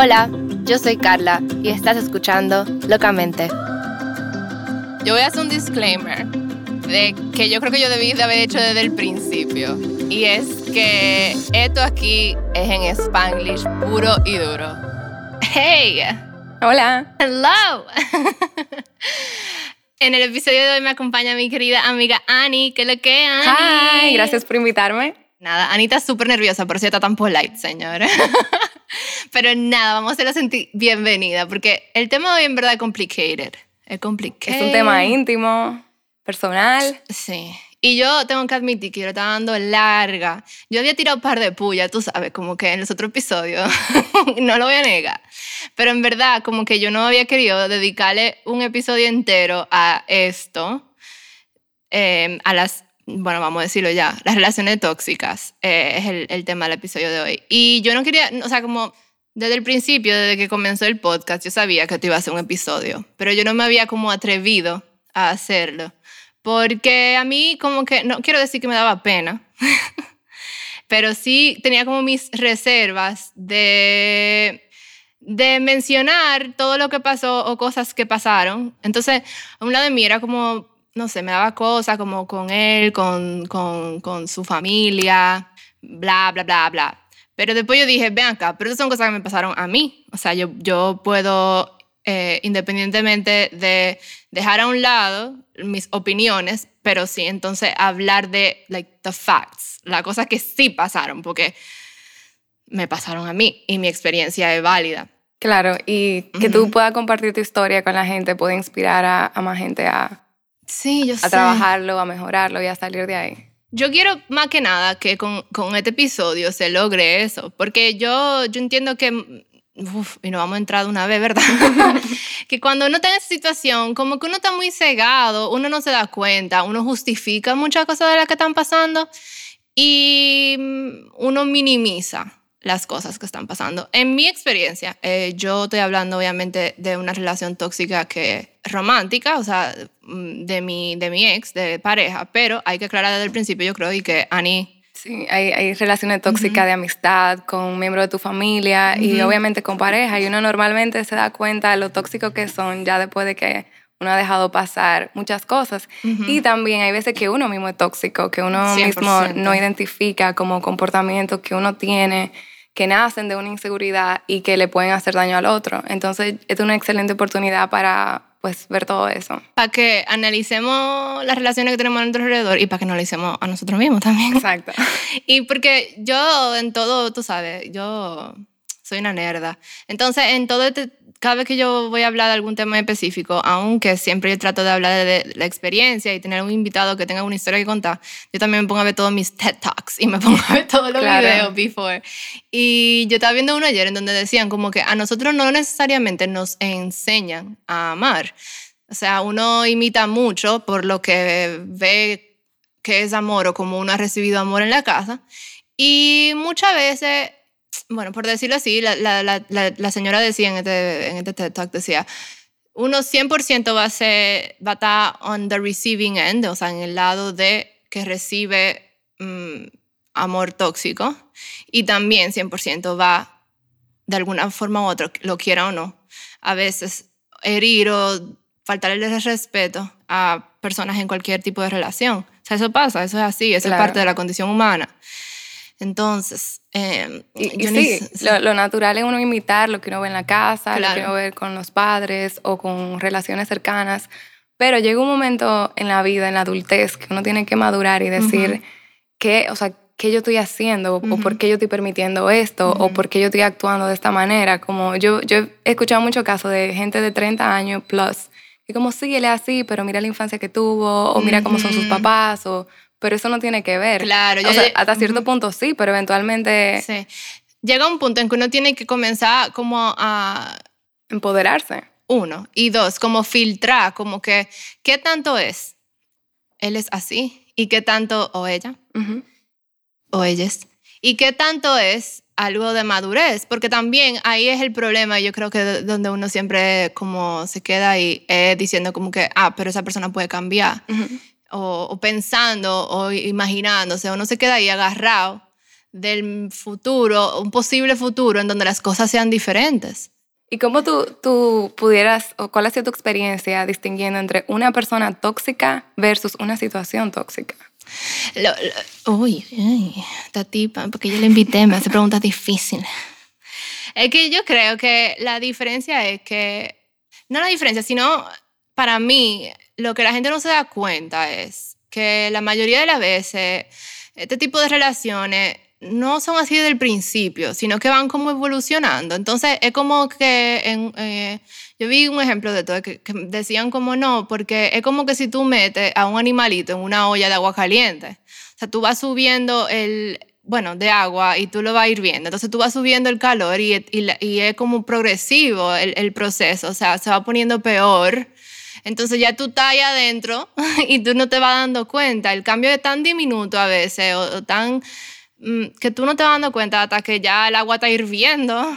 Hola, yo soy Carla y estás escuchando Locamente. Yo voy a hacer un disclaimer de que yo creo que yo debí de haber hecho desde el principio. Y es que esto aquí es en Spanglish puro y duro. Hey, Hola. hello. en el episodio de hoy me acompaña mi querida amiga Annie. ¿Qué le que, Annie? Hi, gracias por invitarme. Nada, Anita está súper nerviosa, por eso está tan polite, señor. Pero nada, vamos a hacerla sentir bienvenida, porque el tema de hoy en verdad es complicated. Es complicado. Es un tema íntimo, personal. Sí. Y yo tengo que admitir que yo le estaba dando larga. Yo había tirado un par de pullas, tú sabes, como que en los otros episodios. no lo voy a negar. Pero en verdad, como que yo no había querido dedicarle un episodio entero a esto, eh, a las, bueno, vamos a decirlo ya, las relaciones tóxicas eh, es el, el tema del episodio de hoy. Y yo no quería, o sea, como desde el principio, desde que comenzó el podcast, yo sabía que esto iba a ser un episodio, pero yo no me había como atrevido a hacerlo. Porque a mí como que, no quiero decir que me daba pena, pero sí tenía como mis reservas de, de mencionar todo lo que pasó o cosas que pasaron. Entonces, a un lado de mí era como, no sé, me daba cosas como con él, con, con, con su familia, bla, bla, bla, bla. Pero después yo dije, ven acá, pero esas son cosas que me pasaron a mí. O sea, yo, yo puedo, eh, independientemente de dejar a un lado mis opiniones, pero sí, entonces hablar de, like, the facts, las cosas que sí pasaron, porque me pasaron a mí y mi experiencia es válida. Claro, y que tú puedas compartir tu historia con la gente puede inspirar a, a más gente a, Sí, yo a sé. trabajarlo, a mejorarlo y a salir de ahí. Yo quiero más que nada que con, con este episodio se logre eso, porque yo, yo entiendo que, uf, y no vamos a entrar de una vez, ¿verdad? que cuando uno está en esa situación, como que uno está muy cegado, uno no se da cuenta, uno justifica muchas cosas de las que están pasando y mm, uno minimiza las cosas que están pasando. En mi experiencia, eh, yo estoy hablando obviamente de una relación tóxica que es romántica, o sea, mm, de mi, de mi ex, de pareja, pero hay que aclarar desde el principio, yo creo, y que Annie Sí, hay, hay relaciones tóxicas de amistad con miembros de tu familia y obviamente con pareja. Y uno normalmente se da cuenta de lo tóxicos que son ya después de que uno ha dejado pasar muchas cosas. Y también hay veces que uno mismo es tóxico, que uno mismo 100%. no identifica como comportamientos que uno tiene que nacen de una inseguridad y que le pueden hacer daño al otro. Entonces, es una excelente oportunidad para pues ver todo eso. para que analicemos las relaciones que tenemos a nuestro alrededor y para que nos analicemos a nosotros mismos también. Exacto. Y porque yo en todo, tú sabes, yo soy una nerda. Entonces, en todo este, cada vez que yo voy a hablar de algún tema específico, aunque siempre yo trato de hablar de la experiencia y tener un invitado que tenga una historia que contar, yo también me pongo a ver todos mis TED Talks y me pongo a ver todos los Claro. videos before. Y yo estaba viendo uno ayer en donde decían como que a nosotros no necesariamente nos enseñan a amar. O sea, uno imita mucho por lo que ve que es amor o como uno ha recibido amor en la casa. Y muchas veces, bueno, por decirlo así, la, la, la, la- la señora decía en este, en este TED Talk, decía, uno 100% va a, ser, va a estar on the receiving end, o sea, en el lado de que recibe mm, amor tóxico, y también 100% va, de alguna forma u otra, lo quiera o no, a veces herir o faltarle el respeto a personas en cualquier tipo de relación. O sea, eso pasa, eso es así, eso Claro. es parte de la condición humana. Entonces, eh, Y, y yo ni- sí, lo, lo natural es uno imitar lo que uno ve en la casa, lo que uno ve con los padres o con relaciones cercanas. Pero llega un momento en la vida, en la adultez, que uno tiene que madurar y decir qué, o sea, qué yo estoy haciendo o por qué yo estoy permitiendo esto o por qué yo estoy actuando de esta manera. Como yo, yo he escuchado muchos casos de gente de 30 años plus y como sí, él es así, pero mira la infancia que tuvo o mira cómo son sus papás o... Pero eso no tiene que ver. Claro, o yo- sea, hasta cierto punto sí, pero eventualmente Sí. Llega un punto en que uno tiene que comenzar como a, empoderarse. uno, y dos, como filtrar, como que, ¿qué tanto es? Él es así, y qué tanto, o ella, o ellas, y qué tanto es algo de madurez, porque también ahí es el problema, yo creo que de- donde uno siempre como se queda ahí eh, diciendo como que, ah, pero esa persona puede cambiar, Ujú. O, o pensando, o imaginándose, uno se queda ahí agarrado del futuro, un posible futuro en donde las cosas sean diferentes. ¿Y cómo tú, tú pudieras, o cuál ha sido tu experiencia distinguiendo entre una persona tóxica versus una situación tóxica? uy, esta tipa, porque yo le invité, me hace preguntas difíciles. Es que yo creo que la diferencia es que, no la diferencia, sino para mí, lo que la gente no se da cuenta es que la mayoría de las veces este tipo de relaciones no son así desde el principio, sino que van como evolucionando. Entonces, es como que en, eh, yo vi un ejemplo de todo, que, decían como no, porque es como que si tú metes a un animalito en una olla de agua caliente, o sea, tú vas subiendo el, bueno, de agua y tú lo vas hirviendo, entonces tú vas subiendo el calor y, y, es como progresivo el, el, proceso, o sea, se va poniendo peor. Entonces ya tú estás ahí adentro y tú no te vas dando cuenta. El cambio es tan diminuto a veces o tan Mm, que tú no te vas dando cuenta hasta que ya el agua está hirviendo.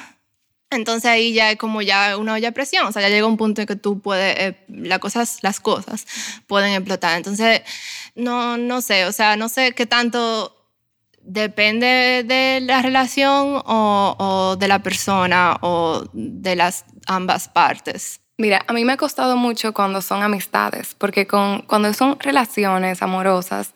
Entonces ahí ya es como ya una olla de presión, o sea, ya llega un punto en que tú puedes, eh, las, cosas, las cosas pueden explotar. Entonces, no, no sé, o sea, no sé qué tanto depende de la relación o, o de la persona o de las ambas partes. Mira, a mí me ha costado mucho cuando son amistades, porque con, cuando son relaciones amorosas,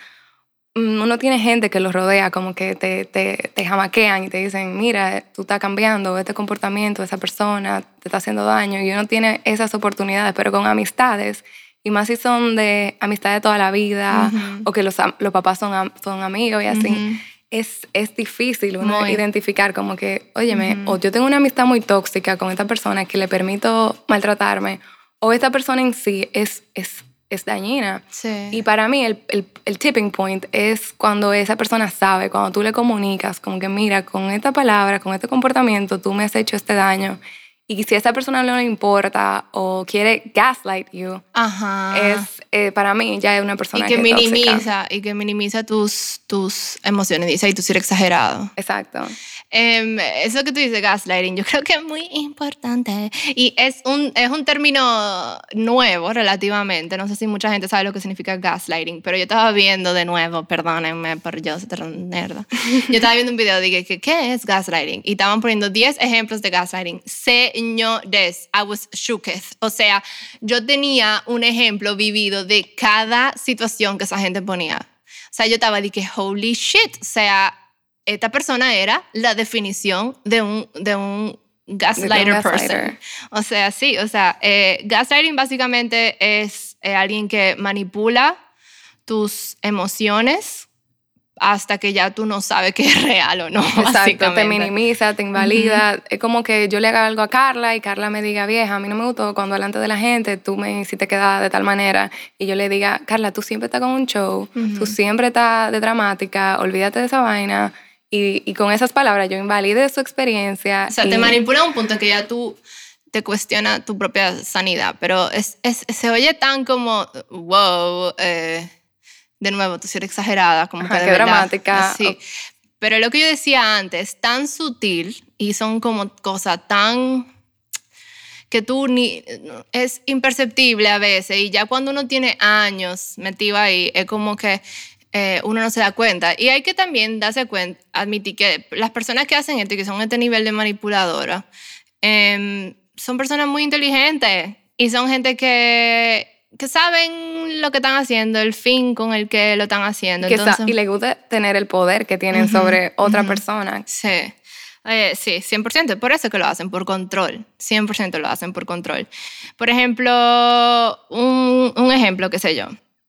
Mm, uno tiene gente que los rodea, como que te, te, te, jamaquean y te dicen, mira, tú estás cambiando, este comportamiento, esa persona te está haciendo daño, y uno tiene esas oportunidades, pero con amistades, y más si son de amistad de toda la vida, o que los, los papás son, son amigos y así, es, es difícil uno identificar como que, óyeme, o yo tengo una amistad muy tóxica con esta persona que le permito maltratarme, o esta persona en sí es, es es dañina. Y para mí el, el, el, tipping point es cuando esa persona sabe, cuando tú le comunicas, como que mira, con esta palabra, con este comportamiento, tú me has hecho este daño y si a esa persona no le importa o quiere gaslight you, es eh, para mí ya es una persona y que, minimiza y que minimiza tus tus emociones, dice, y tú ser exagerado. Exacto. Um, eso que tú dices, gaslighting, yo creo que es muy importante. Y es un, es un término nuevo relativamente. No sé si mucha gente sabe lo que significa gaslighting, pero yo estaba viendo de nuevo, perdónenme por yo ser nerda. Yo estaba viendo un video, dije, ¿qué, ¿qué es gaslighting? Y estaban poniendo 10 ejemplos de gaslighting. Sé señores, I was shooketh. O sea, yo tenía un ejemplo vivido de cada situación que esa gente ponía. O sea, yo estaba de que, holy shit. O sea, esta persona era la definición de un, de un gaslighter person. O sea, sí, o sea, eh, gaslighting básicamente es eh, alguien que manipula tus emociones hasta que ya tú no sabes qué es real o no. Exacto, te minimiza, te invalida. Es como que yo le haga algo a Carla y Carla me diga, vieja, a mí no me gustó cuando delante de la gente tú me hiciste quedar de tal manera y yo le diga, Carla, tú siempre estás con un show, tú siempre estás de dramática, olvídate de esa vaina. Y, y con esas palabras yo invalide su experiencia. O sea, te manipula a un punto que ya tú te cuestiona tu propia sanidad, pero es, es, se oye tan como, wow, eh, de nuevo, tú eres exagerada, como que de qué dramática. Sí. Pero lo que yo decía antes, tan sutil y son como cosas tan que tú ni es imperceptible a veces y ya cuando uno tiene años metido ahí es como que eh, uno no se da cuenta y hay que también darse cuenta admitir que las personas que hacen esto y que son este nivel de manipuladora em, son personas muy inteligentes y son gente que que saben lo que están haciendo, el fin con el que lo están haciendo. y les gusta tener el poder que tienen sobre otra persona. Sí. sí, 100%. Por eso que lo hacen, por control. 100% lo hacen por control. Por ejemplo, un, un, ejemplo, qué sé yo.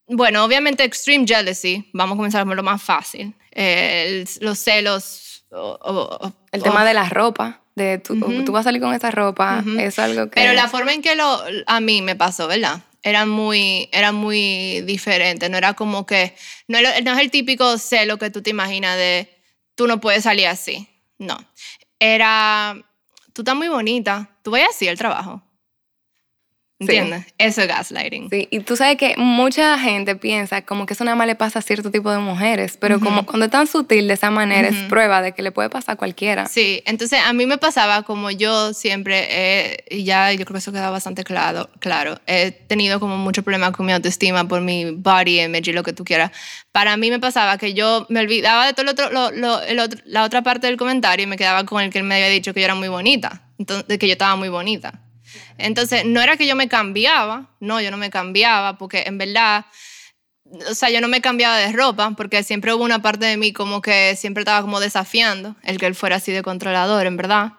Bueno, obviamente extreme jealousy, vamos a comenzar por lo más fácil. los celos. el tema de la ropa de tú, tú, vas a salir con esa ropa, es algo que... Pero la forma en que lo, a mí me pasó, ¿verdad? Era muy, era muy diferente. No era como que, no, no es el típico celo que tú te imaginas de tú no puedes salir así. No. Era, tú estás muy bonita, tú vayas así al trabajo. ¿Entiendes? Eso es gaslighting. Sí, y tú sabes que mucha gente piensa como que eso nada más le pasa a cierto tipo de mujeres, pero como cuando es tan sutil de esa manera es prueba de que le puede pasar a cualquiera. Sí, entonces a mí me pasaba como yo siempre, y ya yo creo que eso queda bastante claro, claro, he tenido como mucho problema con mi autoestima por mi body image y lo que tú quieras. Para mí me pasaba que yo me olvidaba de todo otro, el otro, la otra parte del comentario y me quedaba con el que él me había dicho que yo era muy bonita, entonces, que yo estaba muy bonita. Entonces, no era que yo me cambiaba, no, yo no me cambiaba, porque en verdad, o sea, yo no me cambiaba de ropa, porque siempre hubo una parte de mí como que siempre estaba como desafiando el que él fuera así de controlador, en verdad.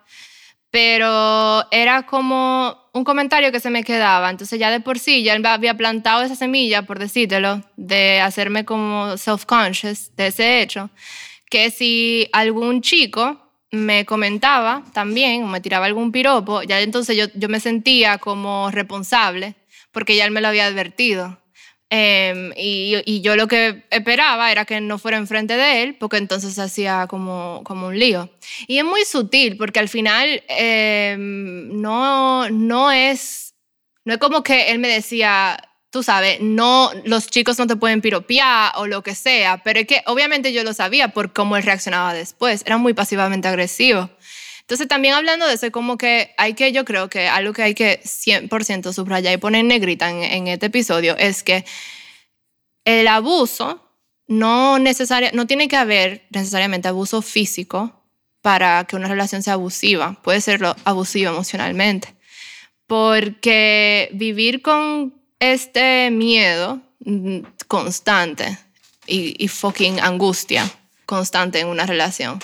Pero era como un comentario que se me quedaba. Entonces ya de por sí ya había plantado esa semilla, por decírtelo, de hacerme como self-conscious de ese hecho, que si algún chico me comentaba también, o me tiraba algún piropo, ya entonces yo, yo me sentía como responsable, porque ya él me lo había advertido. Em, y, y, yo lo que esperaba era que no fuera enfrente de él, porque entonces hacía como, como un lío. Y es muy sutil, porque al final em, no, no, es, no es como que él me decía, tú sabes, no, los chicos no te pueden piropear o lo que sea, pero es que obviamente yo lo sabía por cómo él reaccionaba después, era muy pasivamente agresivo. Entonces también hablando de eso, como que hay que, yo creo que algo que hay que 100% subrayar y poner en negrita en, este episodio es que el abuso no, necesaria, no tiene que haber necesariamente abuso físico para que una relación sea abusiva, puede ser abusivo emocionalmente, porque vivir con este miedo mm, constante y, fucking angustia constante en una relación.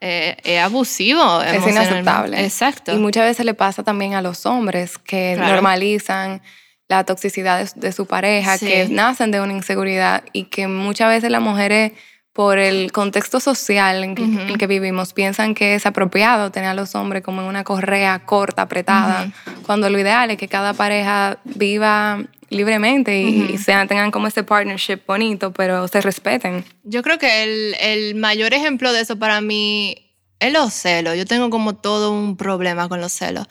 Eh, es abusivo. Es inaceptable. Exacto. Y muchas veces le pasa también a los hombres que normalizan la toxicidad de, su pareja, que nacen de una inseguridad y que muchas veces las mujeres, por el contexto social en que, vivimos, piensan que es apropiado tener a los hombres como en una correa corta, apretada, cuando lo ideal es que cada pareja viva libremente y, sean, tengan como ese partnership bonito, pero se respeten. Yo creo que el, el mayor ejemplo de eso para mí es los celos. Yo tengo como todo un problema con los celos.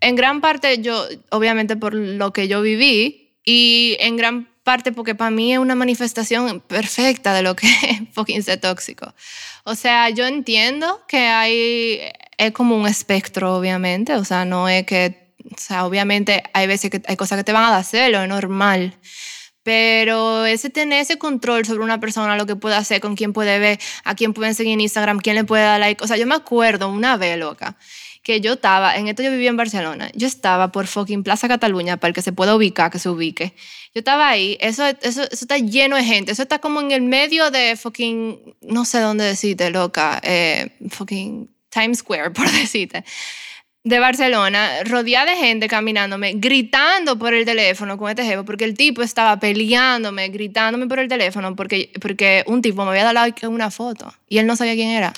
En gran parte yo, obviamente por lo que yo viví y en gran parte porque para mí es una manifestación perfecta de lo que es fucking ser tóxico. O sea, yo entiendo que hay, es como un espectro, obviamente, o sea, no es que o sea, obviamente hay veces que hay cosas que te van a dar celo, es normal. Pero ese tener ese control sobre una persona, lo que puede hacer, con quién puede ver, a quién pueden seguir en Instagram, quién le puede dar like. O sea, yo me acuerdo una vez, loca, que yo estaba, en esto yo vivía en Barcelona, yo estaba por fucking Plaza Cataluña, para el que se pueda ubicar, que se ubique. Yo estaba ahí, eso, eso, eso está lleno de gente, eso está como en el medio de fucking, no sé dónde decirte, loca, eh, fucking Times Square, por decirte de Barcelona, rodeada de gente caminándome, gritando por el teléfono con este jefe, porque el tipo estaba peleándome, gritándome por el teléfono, porque, porque un tipo me había dado una foto y él no sabía quién era.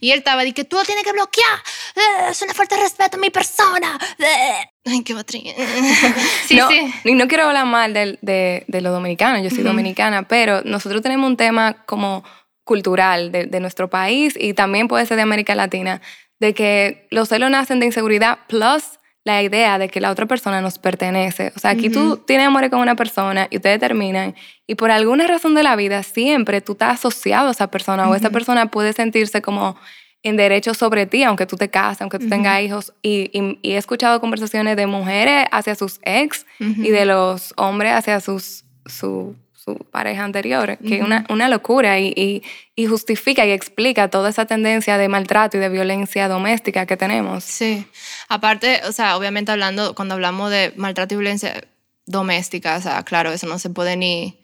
Y él estaba diciendo, tú lo tienes que bloquear, eh, es una falta de respeto a mi persona. Eh". Ay, qué batería. sí, no, sí. Y no quiero hablar mal de, de, de los dominicanos, yo soy dominicana, pero nosotros tenemos un tema como cultural de, de nuestro país y también puede ser de América Latina, de que los celos nacen de inseguridad plus la idea de que la otra persona nos pertenece. O sea, aquí tú tienes amor con una persona y ustedes terminan y por alguna razón de la vida siempre tú estás asociado a esa persona o esa persona puede sentirse como en derecho sobre ti, aunque tú te cases, aunque tú tengas hijos. Y, he escuchado conversaciones de mujeres hacia sus ex y de los hombres hacia sus, su, su pareja anterior, que es una, una, locura y, y, justifica y explica toda esa tendencia de maltrato y de violencia doméstica que tenemos. Sí, aparte, o sea, obviamente hablando, cuando hablamos de maltrato y violencia doméstica, o sea, claro, eso no se puede ni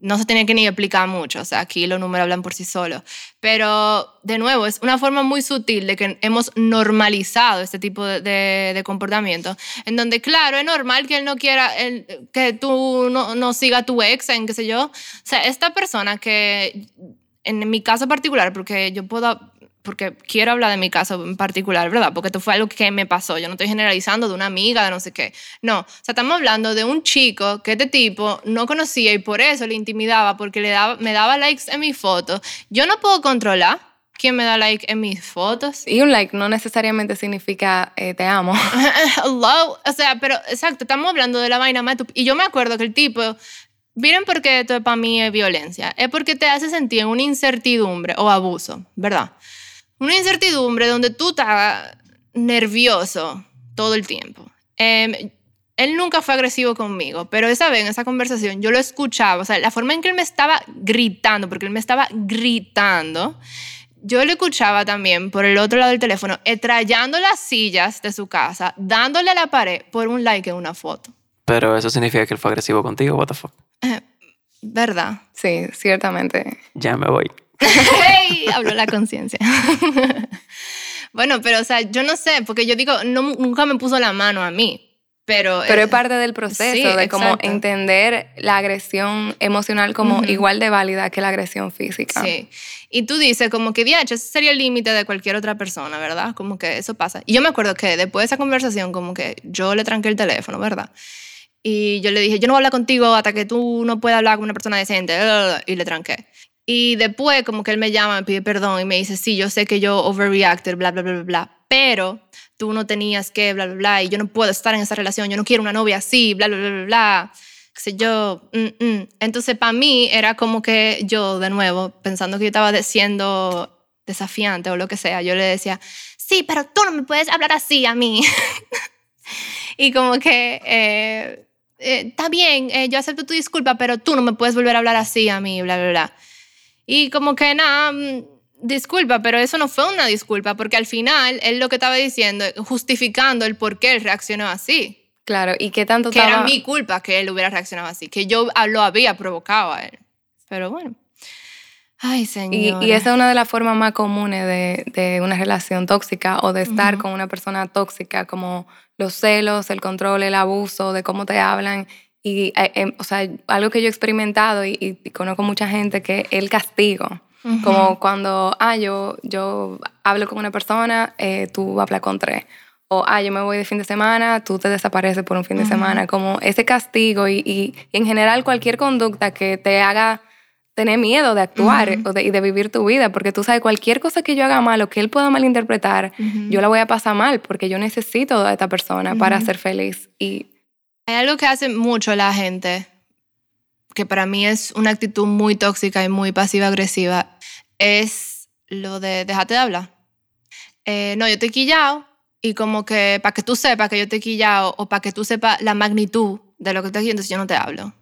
no se tiene que ni explicar mucho, o sea, aquí los números hablan por sí solos. Pero, de nuevo, es una forma muy sutil de que hemos normalizado este tipo de, de, comportamiento, en donde, claro, es normal que él no quiera que tú no, no siga tu ex, en qué sé yo. O sea, esta persona que, en mi caso particular, porque yo puedo porque quiero hablar de mi caso en particular, ¿verdad? Porque esto fue algo que me pasó. Yo no estoy generalizando de una amiga, de no sé qué. No, o sea, estamos hablando de un chico que este tipo no conocía y por eso le intimidaba, porque le daba, me daba likes en mi foto. Yo no puedo controlar ¿Quién me da like en mis fotos? Y un like no necesariamente significa eh, te amo. Hello. O sea, pero exacto, estamos hablando de la vaina más. Y yo me acuerdo que el tipo. Miren por qué esto para mí es violencia. Es porque te hace sentir una incertidumbre o abuso, ¿verdad? Una incertidumbre donde tú estás nervioso todo el tiempo. Em, él nunca fue agresivo conmigo, pero esa vez en esa conversación yo lo escuchaba, o sea, la forma en que él me estaba gritando, porque él me estaba gritando, yo lo escuchaba también por el otro lado del teléfono, estrellando las sillas de su casa, dándole a la pared por un like en una foto. Pero eso significa que él fue agresivo contigo, what the fuck. Eh, ¿Verdad? Sí, ciertamente. Ya me voy. hey, habló la conciencia. bueno, pero o sea, yo no sé, porque yo digo, no, nunca me puso la mano a mí. Pero, Pero es parte del proceso sí, de exacto. entender la agresión emocional como Ujú. igual de válida que la agresión física. Sí. Y tú dices como que, diache, ese sería el límite de cualquier otra persona, ¿verdad? Como que eso pasa. Y yo me acuerdo que después de esa conversación, como que yo le tranqué el teléfono, ¿verdad? Y yo le dije, yo no voy a hablar contigo hasta que tú no puedas hablar con una persona decente. Y le tranqué. Y después, como que él me llama, me pide perdón y me dice, sí, yo sé que yo overreacted, bla, bla, bla, bla, bla, pero tú no tenías que, bla, bla, bla, y yo no puedo estar en esa relación, yo no quiero una novia así, bla, bla, bla, bla, bla. Sé yo, mm, mm. Entonces, para mí era como que yo, de nuevo, pensando que yo estaba siendo desafiante o lo que sea, yo le decía, sí, pero tú no me puedes hablar así a mí. y como que, eh, eh, está bien, eh, yo acepto tu disculpa, pero tú no me puedes volver a hablar así a mí, bla, bla, bla. Y como que nada, mm, disculpa, pero eso no fue una disculpa, porque al final él lo que estaba diciendo, justificando el por qué él reaccionó así, Claro, y qué tanto que estaba... era mi culpa que él hubiera reaccionado así, que yo lo había provocado a él. Pero bueno. Ay, señor. y esa es una de las formas más comunes de, de una relación tóxica o de estar con una persona tóxica, como los celos, el control, el abuso, de cómo te hablan. Y, eh, em, o sea, algo que yo he experimentado y, y conozco mucha gente que el castigo. Como cuando, ah, yo, yo hablo con una persona, eh, tú hablas con tres. O, ah, yo me voy de fin de semana, tú te desapareces por un fin de semana. Como ese castigo y, y- y en general cualquier conducta que te haga tener miedo de actuar Ujú. o de- y de vivir tu vida, porque tú sabes, cualquier cosa que yo haga mal o que él pueda malinterpretar, yo la voy a pasar mal porque yo necesito a esta persona para ser feliz. Y Hay algo que hace mucho la gente, que para mí es una actitud muy tóxica y muy pasiva-agresiva, es lo de déjate de hablar. Eh, no, yo te he quillado y como que para que tú sepas que yo te he quillado o para que tú sepas la magnitud de lo que estoy haciendo, entonces yo no te hablo.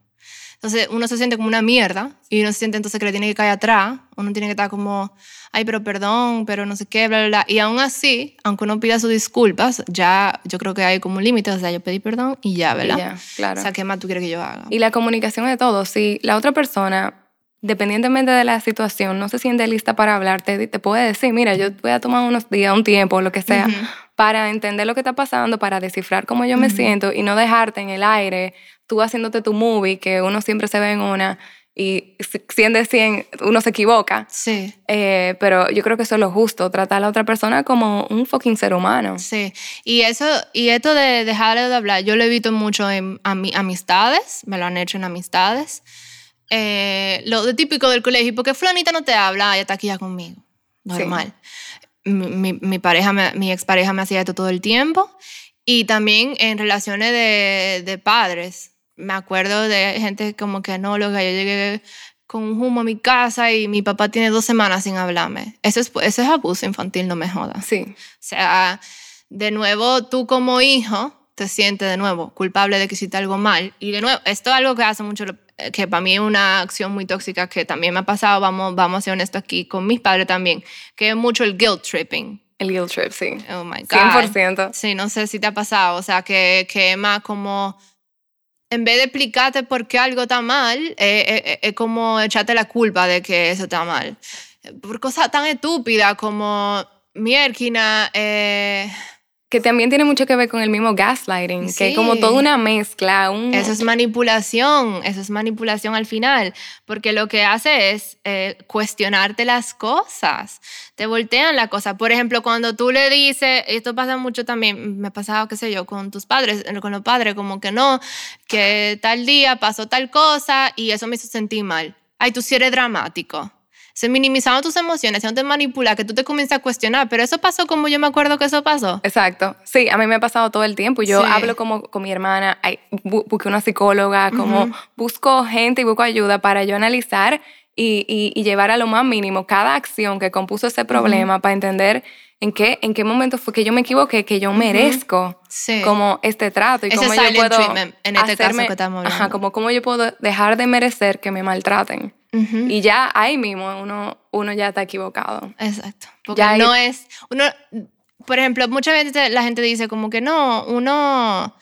Entonces uno se siente como una mierda y uno se siente entonces que le tiene que caer atrás, uno tiene que estar como, ay, pero perdón, pero no sé qué, bla, bla, bla. Y aún así, aunque uno pida sus disculpas, ya yo creo que hay como un límite, o sea, yo pedí perdón y ya, y ¿verdad? ya, claro. O sea, ¿qué más tú quieres que yo haga? Y la comunicación es todo. Si la otra persona, dependientemente de la situación, no se siente lista para hablarte, te puede decir, mira, yo voy a tomar unos días, un tiempo, lo que sea, Ujú. para entender lo que está pasando, para descifrar cómo yo me Ujú. siento y no dejarte en el aire, tú haciéndote tu movie, que uno siempre se ve en una y 100 de 100 uno se equivoca. Sí, Eh, pero yo creo que eso es lo justo, tratar a la otra persona como un fucking ser humano. sí. Y eso, y esto de dejar de hablar, yo lo he visto mucho en ami- amistades, me lo han hecho en amistades. Eh, lo de típico del colegio, porque Flanita no te habla, ella está aquí ya conmigo. Normal. Mi, mi, mi pareja, me- mi expareja me hacía esto todo el tiempo. Y también en relaciones de, de padres. Me acuerdo de gente como que no, lo que yo llegué con un humo a mi casa y mi papá tiene dos semanas sin hablarme. Eso es, eso es abuso infantil, no me jodas. Sí, O sea, de nuevo, tú como hijo te sientes de nuevo culpable de que hiciste algo mal. Y de nuevo, esto es algo que hace mucho, que para mí es una acción muy tóxica que también me ha pasado, vamos, vamos a ser honestos aquí, con mis padres también, que es mucho el guilt tripping. el guilt trip, sí. Oh my God. 100%. Sí, no sé si te ha pasado, o sea, que, que es más como, en vez de explicarte por qué algo está mal, eh, eh, eh, es como echarte la culpa de que eso está mal. Por cosas tan estúpidas como, mierquina, eh, Que también tiene mucho que ver con el mismo gaslighting, que es como toda una mezcla, un... Eso es manipulación, eso es manipulación al final, porque lo que hace es eh, cuestionarte las cosas, te voltean la cosa. Por ejemplo, cuando tú le dices, esto pasa mucho también, me ha pasado, qué sé yo, con tus padres, eh, con los padres, como que no, que tal día pasó tal cosa y eso me hizo sentir mal. Ay, tú sí eres dramático. Se minimizaban tus emociones, se te manipula, que tú te comienzas a cuestionar, pero eso pasó como yo me acuerdo que eso pasó. Exacto. Sí, a mí me ha pasado todo el tiempo. Yo Sí. hablo como con mi hermana, bu- busqué una psicóloga, como busco gente y busco ayuda para yo analizar y, y- y llevar a lo más mínimo cada acción que compuso ese problema para entender en qué, en qué momento fue que yo me equivoqué, que yo merezco Sí. como este trato y Ese cómo yo puedo en este caso hacerme- que estamos Ajá, hablando. como cómo yo puedo dejar de merecer que me maltraten. Ujú. Y ya ahí mismo uno, uno ya está equivocado. Exacto. Porque Ya hay- no es. Uno, por ejemplo, muchas veces la gente dice como que no, uno.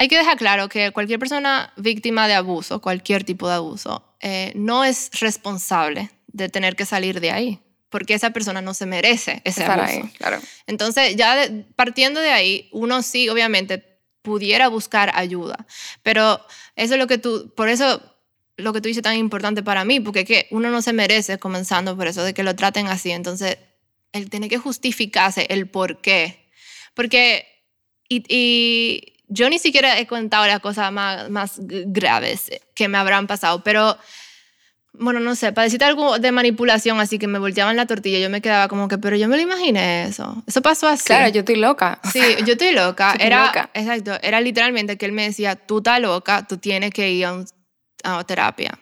Hay que dejar claro que cualquier persona víctima de abuso, cualquier tipo de abuso, eh, no es responsable de tener que salir de ahí. Porque esa persona no se merece ese Estar abuso. ahí, claro. Entonces, ya de- partiendo de ahí, uno sí, obviamente, pudiera buscar ayuda. Pero eso es lo que tú, por eso lo que tú dices tan importante para mí, porque que uno no se merece, comenzando por eso, de que lo traten así. Entonces, él tiene que justificarse el por qué. Porque, y, y yo ni siquiera he contado las cosas más, más graves que me habrán pasado, pero bueno, no sé, para decirte algo de manipulación, así que me volteaban la tortilla, yo me quedaba como que, pero yo me lo imaginé eso. Eso pasó así. Claro, yo estoy loca. Sí, yo estoy loca. Estoy era, loca. exacto, era literalmente que él me decía, tú estás loca, tú tienes que ir a, un- a terapia.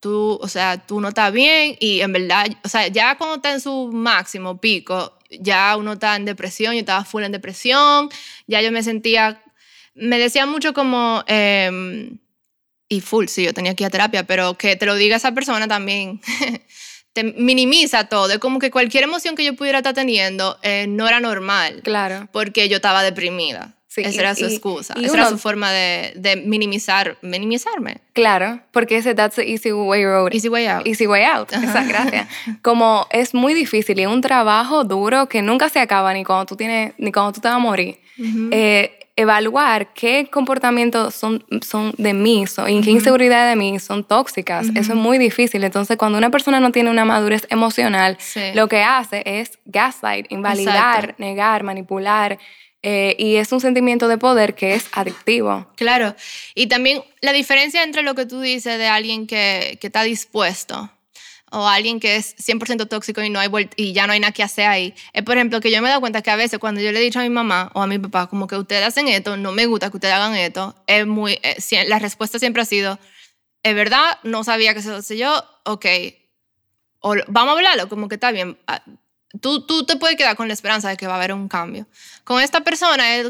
Tú, o sea, tú no estás bien y en verdad, o sea, ya cuando está en su máximo pico, ya uno está en depresión, yo estaba full en depresión, ya yo me sentía, me decía mucho como, em, y full, sí, yo tenía que ir a terapia, pero que te lo diga esa persona también. te minimiza todo, es como que cualquier emoción que yo pudiera estar teniendo eh, no era normal Claro. porque yo estaba deprimida. Sí, Esa y- era su excusa. y Esa era su forma de, de minimizar, minimizarme. Claro, porque ese that's the easy way road. Easy way out. Easy way out, esa gracia. Como es muy difícil y es un trabajo duro que nunca se acaba ni cuando tú tienes, ni cuando tú te vas a morir. Eh, evaluar qué comportamientos son, son de mí son, y qué inseguridades de mí son tóxicas. Eso es muy difícil. Entonces, cuando una persona no tiene una madurez emocional, Sí. lo que hace es gaslight, invalidar, Exacto. negar, manipular. Eh, y es un sentimiento de poder que es adictivo. Claro. Y también la diferencia entre lo que tú dices de alguien que, que está dispuesto o alguien que es 100% tóxico y, no hay y ya no hay nada que hacer ahí, es por ejemplo que yo me he dado cuenta que a veces cuando yo le he dicho a mi mamá o a mi papá como que ustedes hacen esto, no me gusta que ustedes hagan esto, es muy, eh, sie- la respuesta siempre ha sido, es verdad, no sabía que eso sé yo, ok, o lo- vamos a hablarlo, como que está bien. Tú, tú te puedes quedar con la esperanza de que va a haber un cambio. Con esta persona es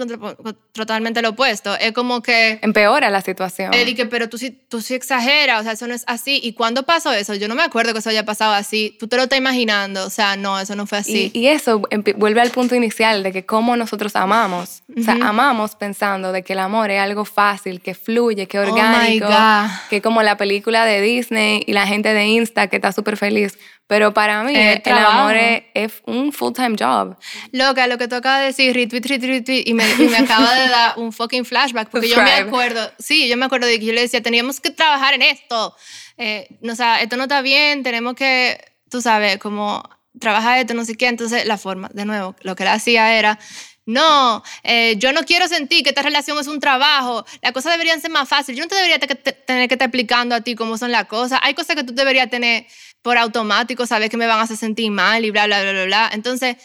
totalmente lo opuesto. Es como que Empeora la situación. él que, pero tú sí, tú sí exageras, o sea, eso no es así. ¿Y cuándo pasó eso? Yo no me acuerdo que eso haya pasado así. Tú te lo estás imaginando, o sea, no, eso no fue así. Y, y eso vuelve al punto inicial de que cómo nosotros amamos. O sea, amamos pensando de que el amor es algo fácil, que fluye, que Oh orgánico, God. que como la película de Disney y la gente de Insta que está súper feliz. Pero para mí el, trabajo. amor es, es un full-time job. Loca, lo que tú acabas de decir, retweet, retweet, retweet, y me, y me acaba de dar un fucking flashback, porque yo me acuerdo, sí, yo me acuerdo de que yo le decía, teníamos que trabajar en esto, eh, no, o sea, esto no está bien, tenemos que, tú sabes, como trabajar esto, no sé qué, entonces la forma, de nuevo, lo que él hacía era, no, eh, yo no quiero sentir que esta relación es un trabajo, las cosas deberían ser más fáciles, yo no te debería te- te- tener que estar explicando a ti cómo son las cosas, hay cosas que tú deberías tener por automático, saber que me van a hacer sentir mal y bla, bla, bla, bla. Entonces,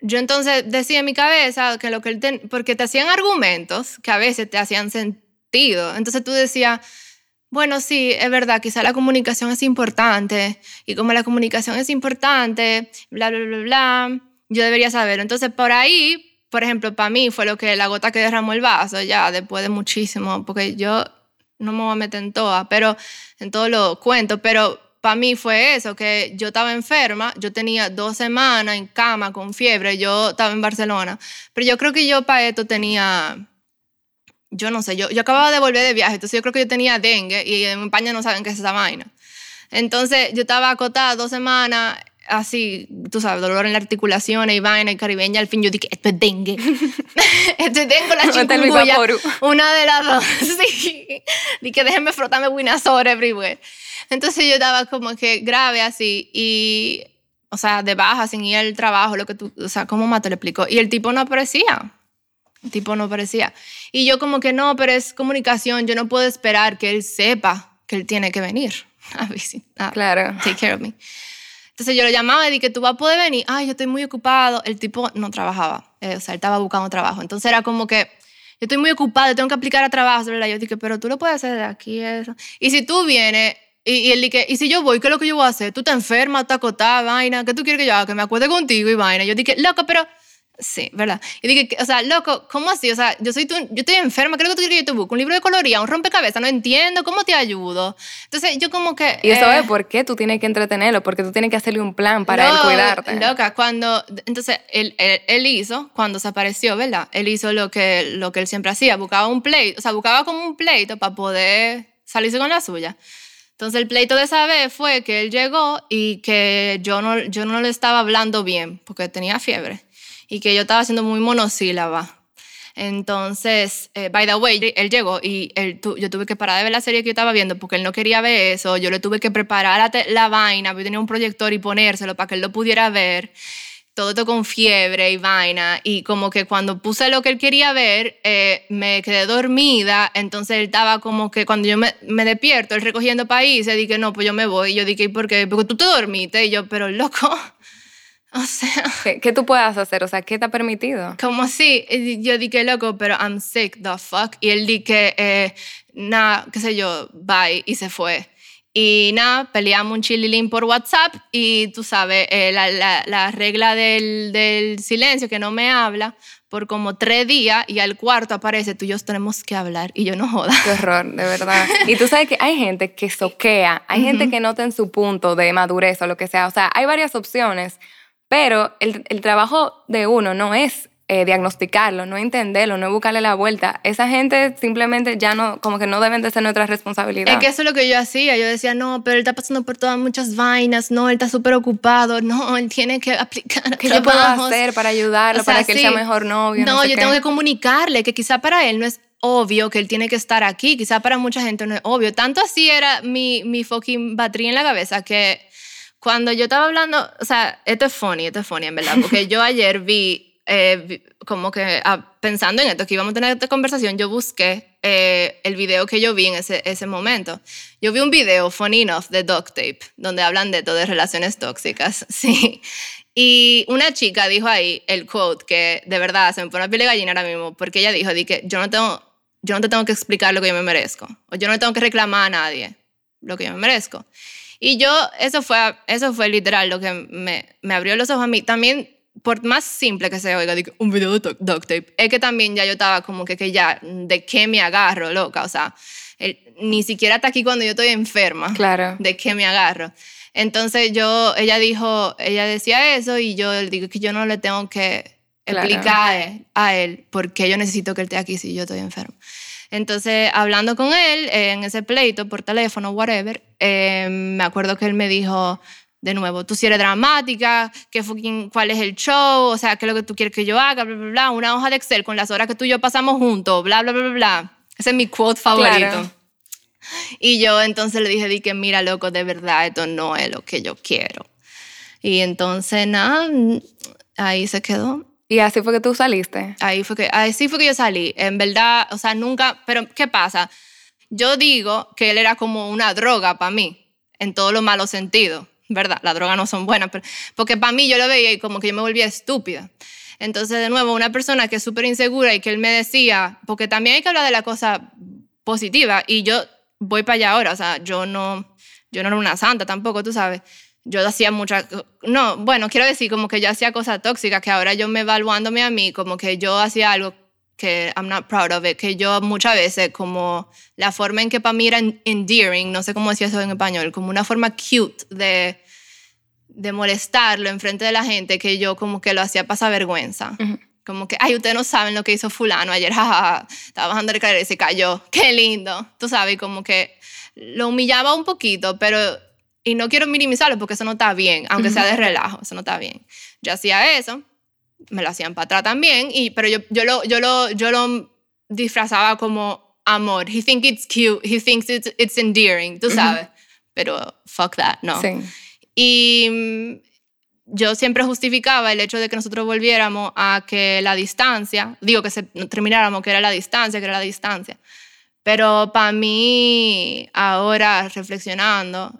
yo entonces decía en mi cabeza que lo que él ten- porque te hacían argumentos que a veces te hacían sentido. Entonces tú decías, bueno, sí, es verdad, quizá la comunicación es importante y como la comunicación es importante, bla, bla, bla, bla, yo debería saberlo. Entonces, por ahí, por ejemplo, para mí fue lo que la gota que derramó el vaso, ya después de muchísimo, porque yo no me voy a meter en todas, pero en todo lo cuento, pero para mí fue eso, que yo estaba enferma, yo tenía dos semanas en cama con fiebre, yo estaba en Barcelona, pero yo creo que yo para esto tenía, yo no sé, yo, yo acababa de volver de viaje, entonces yo creo que yo tenía dengue y en España no saben qué es esa vaina. Entonces yo estaba acotada dos semanas, así, tú sabes, dolor en la articulación y vaina y caribeña, al fin yo dije, esto es dengue. esto es dengue, la chikungunya. Una de las dos, sí. Dije, déjenme frotarme Winazor everywhere. Entonces yo estaba como que grave así y, o sea, de baja, sin ir al trabajo, lo que tú, o sea, ¿cómo más te lo explico? Y el tipo no aparecía. El tipo no aparecía. Y yo como que no, pero es comunicación, yo no puedo esperar que él sepa que él tiene que venir a visitar Claro. take care of me. Entonces yo lo llamaba y dije, tú vas a poder venir. Ay, yo estoy muy ocupado. El tipo no trabajaba, eh, o sea, él estaba buscando trabajo. Entonces era como que, yo estoy muy ocupado, tengo que aplicar a trabajo. ¿verdad? Yo dije, pero tú lo puedes hacer de aquí, eso. Y si tú vienes, y, y él dije, y si yo voy, ¿qué es lo que yo voy a hacer? Tú te enfermas, te acotás, vaina, ¿qué tú quieres que yo haga? Que me acuerde contigo y vaina. Yo dije, loco, pero Sí, ¿verdad? Y dije, o sea, loco, ¿cómo así? O sea, yo soy tú, yo estoy enferma, creo que tú quieres que yo te busque un libro de coloría, un rompecabezas, no entiendo, ¿cómo te ayudo? Entonces, yo como que... Y eso eh, es por qué tú tienes que entretenerlo, porque tú tienes que hacerle un plan para él no, cuidarte. Loca, cuando... Entonces, él, él, él hizo, cuando se apareció, ¿verdad? Él hizo lo que, lo que él siempre hacía, buscaba un pleito, o sea, buscaba como un pleito para poder salirse con la suya. Entonces, el pleito de esa vez fue que él llegó y que yo no, yo no le estaba hablando bien, porque tenía fiebre y que yo estaba siendo muy monosílaba. Entonces, eh, by the way, él llegó y él tu, yo tuve que parar de ver la serie que yo estaba viendo porque él no quería ver eso. Yo le tuve que preparar la, la vaina, yo tenía un proyector y ponérselo para que él lo pudiera ver. Todo esto con fiebre y vaina. Y como que cuando puse lo que él quería ver, eh, me quedé dormida. Entonces él estaba como que cuando yo me, me despierto, él recogiendo países, dije, no, pues yo me voy. Y yo dije, ¿y por qué? Porque tú te dormiste. Y yo, pero loco. O sea, ¿Qué, qué tú puedes hacer? O sea, ¿qué te ha permitido? como así, Y yo dije, loco, pero I'm sick, the fuck. Y él dije, eh, nada, qué sé yo, bye, y se fue. Y nada, peleamos un chililín por WhatsApp y tú sabes, eh, la, la, la regla del, del silencio, que no me habla por como tres días y al cuarto aparece, tú y yo tenemos que hablar. Y yo no joda. Qué horror, de verdad. Y tú sabes que hay gente que soquea, hay gente que nota en su punto de madurez o lo que sea. O sea, hay varias opciones, pero el, el trabajo de uno no es eh, diagnosticarlo, no entenderlo, no buscarle la vuelta. Esa gente simplemente ya no, como que no deben de ser nuestra responsabilidad. Es que eso es lo que yo hacía. Yo decía, no, pero él está pasando por todas muchas vainas. No, él está súper ocupado. No, él tiene que aplicar. ¿Qué yo puedo hacer para ayudarlo, O sea, para que él sea mejor novio? No, sé yo qué? tengo que comunicarle que quizá para él no es obvio que él tiene que estar aquí. Quizá para mucha gente no es obvio. Tanto así era mi, mi fucking batería en la cabeza que cuando yo estaba hablando, o sea, esto es funny, esto es funny en verdad, porque yo ayer vi, eh, vi- como que ah, pensando en esto, que íbamos a tener esta conversación, yo busqué eh, el video que yo vi en ese, ese momento. Yo vi un video, funny enough, de Duct Tape, donde hablan de todo, de relaciones tóxicas, sí. Y una chica dijo ahí el quote que de verdad se me pone la piel de gallina ahora mismo, porque ella dijo, di que yo no, tengo, yo no te tengo que explicar lo que yo me merezco, o yo no tengo que reclamar a nadie lo que yo me merezco. Y yo, eso fue, eso fue literal lo que me, me abrió los ojos a mí. También, por más simple que se oiga, un video de duct duct tape, es que también ya yo estaba como que, que ya, ¿de qué me agarro, loca? O sea, el- ni siquiera está aquí cuando yo estoy enferma Claro. de qué me agarro. Entonces yo, ella dijo, ella decía eso y yo le digo que yo no le tengo que Claro. explicar a él por qué yo necesito que él esté aquí si yo estoy enfermo. Entonces, hablando con él eh, en ese pleito por teléfono, whatever, eh, me acuerdo que él me dijo de nuevo, tú si eres dramática, ¿qué fucking, cuál es el show, o sea, qué es lo que tú quieres que yo haga, bla, bla, bla, una hoja de Excel con las horas que tú y yo pasamos juntos, bla, bla, bla, bla, bla. Ese es mi quote favorito. Claro. Y yo entonces le dije, di que mira, loco, de verdad, esto no es lo que yo quiero. Y entonces, nada, ahí se quedó. Y así fue que tú saliste. Ahí fue que, así fue que yo salí. En verdad, o sea, nunca, pero ¿qué pasa? Yo digo que él era como una droga para mí, en todos los malos sentidos, ¿verdad? Las drogas no son buenas, pero, porque para mí yo lo veía y como que yo me volvía estúpida. Entonces, de nuevo, una persona que es súper insegura y que él me decía, porque también hay que hablar de la cosa positiva y yo voy para allá ahora, o sea, yo no, yo no era una santa tampoco, tú sabes. Yo hacía muchas, no, bueno, quiero decir como que yo hacía cosas tóxicas, que ahora yo me evaluándome a mí, como que yo hacía algo que I'm not proud of it, que yo muchas veces como la forma en que para mí era endearing, no sé cómo decía eso en español, como una forma cute de, de molestarlo en frente de la gente, que yo como que lo hacía pasar vergüenza. Ujú. Como que, ay, ustedes no saben lo que hizo fulano ayer, jajaja, estaba bajando el escalera y se cayó, qué lindo. Tú sabes, como que lo humillaba un poquito, pero, y no quiero minimizarlo porque eso no está bien, aunque sea de relajo, eso no está bien. Yo hacía eso, me lo hacían para atrás también, y, pero yo, yo, lo, yo, lo, yo lo disfrazaba como amor. He thinks it's cute, he thinks it's, it's endearing, tú sabes. Pero fuck that, no. Sí. Y mm, yo siempre justificaba el hecho de que nosotros volviéramos a que la distancia, digo que se termináramos, que era la distancia, que era la distancia. Pero para mí, ahora reflexionando,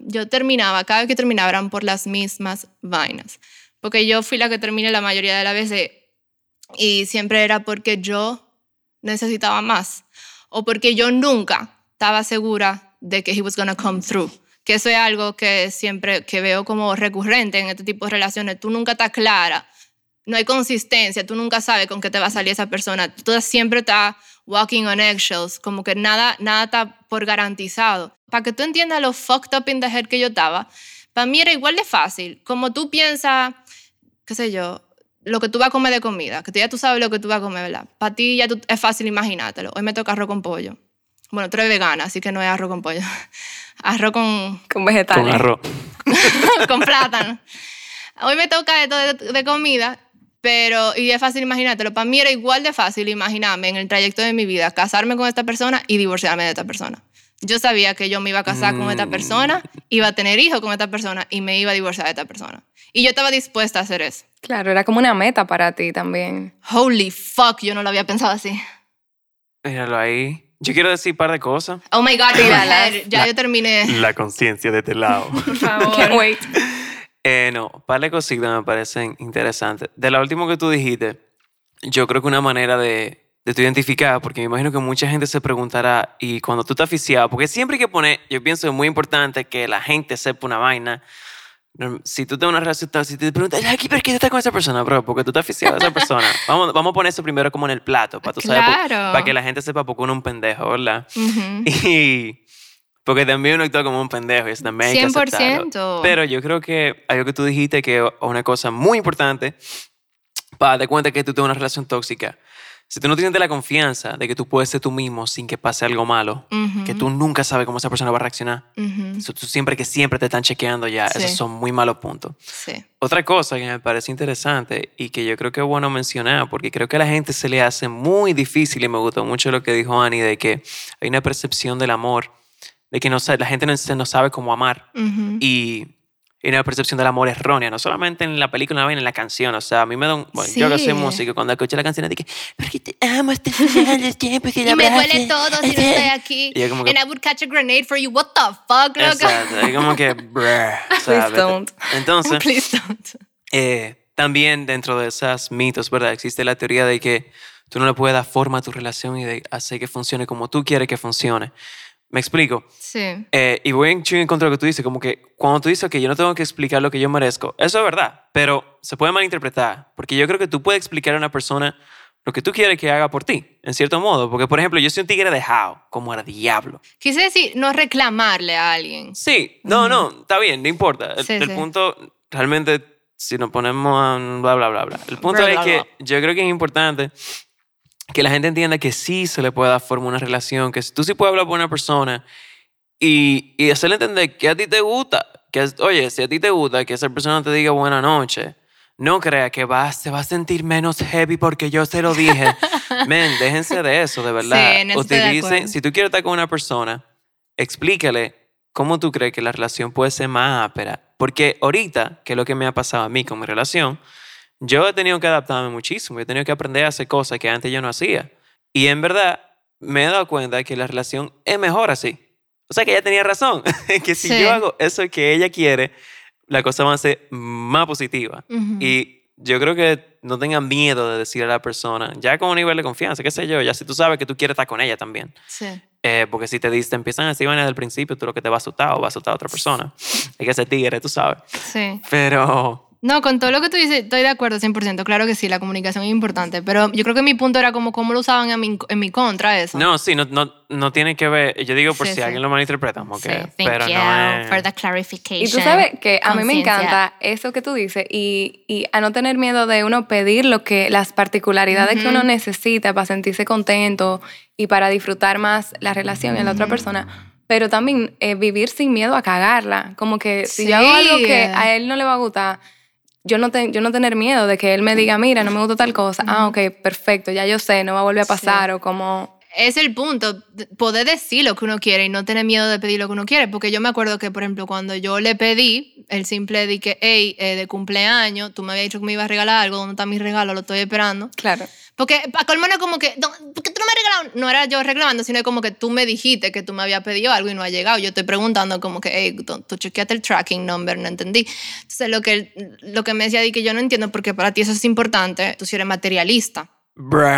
yo terminaba, cada vez que terminaba eran por las mismas vainas. Porque yo fui la que terminé la mayoría de las veces y siempre era porque yo necesitaba más o porque yo nunca estaba segura de que he was gonna come through. Que eso es algo que siempre que veo como recurrente en este tipo de relaciones. Tú nunca estás clara, no hay consistencia, tú nunca sabes con qué te va a salir esa persona. Tú siempre estás walking on eggshells, como que nada, nada está por garantizado. Para que tú entiendas lo fucked up in the head que yo estaba, para mí era igual de fácil. Como tú piensas, qué sé yo, lo que tú vas a comer de comida, que tú ya tú sabes lo que tú vas a comer, ¿verdad? Para ti ya es fácil imaginártelo. Hoy me toca arroz con pollo. Bueno, tú eres vegana, así que no es arroz con pollo. Arroz con... Con vegetales. Con arroz. con plátano. Hoy me toca esto de, de comida, pero, y es fácil imaginártelo. Para mí era igual de fácil imaginarme en el trayecto de mi vida casarme con esta persona y divorciarme de esta persona. Yo sabía que yo me iba a casar con esta persona, Mm. iba a tener hijos con esta persona y me iba a divorciar de esta persona. Y yo estaba dispuesta a hacer eso. Claro, era como una meta para ti también. Holy fuck, yo no lo había pensado así. Míralo ahí. Yo quiero decir un par de cosas. Oh my god, ya yo terminé. La conciencia de este lado. Por favor. Can't wait. Eh, no, par de cositas me parecen interesantes. De la última que tú dijiste, yo creo que una manera de, de tú identificar, porque me imagino que mucha gente se preguntará, y cuando tú estás aficiado, porque siempre hay que poner, yo pienso que es muy importante que la gente sepa una vaina. Si tú tienes una relación, si te preguntas, Jackie, ¿por qué estás con esa persona, bro? Porque tú estás aficiado a esa persona. Vamos, vamos a poner eso primero como en el plato, para, tú para que la gente sepa porque uno es un pendejo, ¿verdad? Y porque también uno actúa como un pendejo y eso también hay que aceptarlo. 100%. Pero yo creo que algo que tú dijiste que es una cosa muy importante para darte cuenta que tú tienes una relación tóxica. Si tú no tienes la confianza de que tú puedes ser tú mismo sin que pase algo malo, Ujú. que tú nunca sabes cómo esa persona va a reaccionar. Ujú. So, tú siempre que siempre te están chequeando ya, Sí. esos son muy malos puntos. Sí. Otra cosa que me parece interesante y que yo creo que es bueno mencionar, porque creo que a la gente se le hace muy difícil y me gustó mucho lo que dijo Annie, de que hay una percepción del amor, de que no, la gente no, no sabe cómo amar Ujú. y hay una percepción del amor errónea, no solamente en la película, también en la canción. O sea, a mí me da un... Bueno, yo que Sí. soy músico, cuando escuché la canción dije, porque te amo hasta el final del tiempo. Y me duele todo si no estoy aquí. Y yo como que- And I would catch a grenade for you. What the fuck, loco? Exacto, es como que... bruh, o sea, Please don't. Entonces... Please don't. Eh, también dentro de esas mitos, ¿verdad? Existe la teoría de que tú no le puedes dar forma a tu relación y de hacer que funcione como tú quieres que funcione. ¿Me explico? Sí. Eh, y voy en chingo en contra de lo que tú dices, como que cuando tú dices que yo no tengo que explicar lo que yo merezco, eso es verdad, pero se puede malinterpretar, porque yo creo que tú puedes explicar a una persona lo que tú quieres que haga por ti, en cierto modo, porque por ejemplo, yo soy un tigre dejado, como era diablo. Quise decir, no reclamarle a alguien. Sí, no, no, está bien, no importa. El, Sí, el sí. punto, realmente, si nos ponemos a bla, bla, bla, bla. El punto Bla, es bla, que bla. yo creo que es importante que la gente entienda que sí se le puede dar forma a una relación, que tú sí puedes hablar con una persona y, y hacerle entender que a ti te gusta. Que, oye, si a ti te gusta que esa persona te diga buena noche, no crea que vas, se va a sentir menos heavy porque yo se lo dije. Men, déjense de eso, de verdad. estoy de Utilicen, si tú quieres estar con una persona, explícale cómo tú crees que la relación puede ser más ápera. Porque ahorita, que es lo que me ha pasado a mí con mi relación, yo he tenido que adaptarme muchísimo. He tenido que aprender a hacer cosas que antes yo no hacía. Y en verdad, me he dado cuenta que la relación es mejor así. O sea que ella tenía razón. que si Sí. yo hago eso que ella quiere, la cosa va a ser más positiva. Ujú. Y yo creo que no tengan miedo de decir a la persona, ya con un nivel de confianza, qué sé yo, ya si tú sabes que tú quieres estar con ella también. Sí. Eh, porque si te, te empiezan a decir desde el principio, tú lo que te va a asustar o va a asustar a otra persona. Hay que ser tigre, tú sabes. Sí. Pero No, con todo lo que tú dices, estoy de acuerdo 100%. Claro que sí, la comunicación es importante. Pero yo creo que mi punto era como cómo lo usaban en mi, en mi contra eso. no, sí, no, no, no tiene que ver. Yo digo por Sí, si sí. alguien lo malinterpreta, como Sí, que, thank pero you no es. for the clarification. Y tú sabes que a mí me encanta eso que tú dices y, y a no tener miedo de uno pedir lo que las particularidades que uno necesita para sentirse contento y para disfrutar más la relación en la otra persona, pero también eh, vivir sin miedo a cagarla. Como que si yo hago algo Sí. que a él no le va a gustar, yo no, te- yo no tener miedo de que él me diga, mira, no me gusta tal cosa. Ah, ok, perfecto, ya yo sé, no va a volver a pasar o como... Es el punto, poder decir lo que uno quiere y no tener miedo de pedir lo que uno quiere. Porque yo me acuerdo que, por ejemplo, cuando yo le pedí el simple de que, hey, eh, de cumpleaños, tú me habías dicho que me ibas a regalar algo, ¿dónde está mi regalo? Lo estoy esperando. Claro. Porque a es como que, "No, ¿por qué tú no me has regalado? No era yo reclamando, sino como que tú me dijiste que tú me habías pedido algo y no ha llegado. Yo estoy preguntando como que, hey, tú, chequeaste el tracking number, no entendí. Entonces lo que, lo que me decía di que yo no entiendo porque para ti eso es importante, tú si eres materialista. Bruh.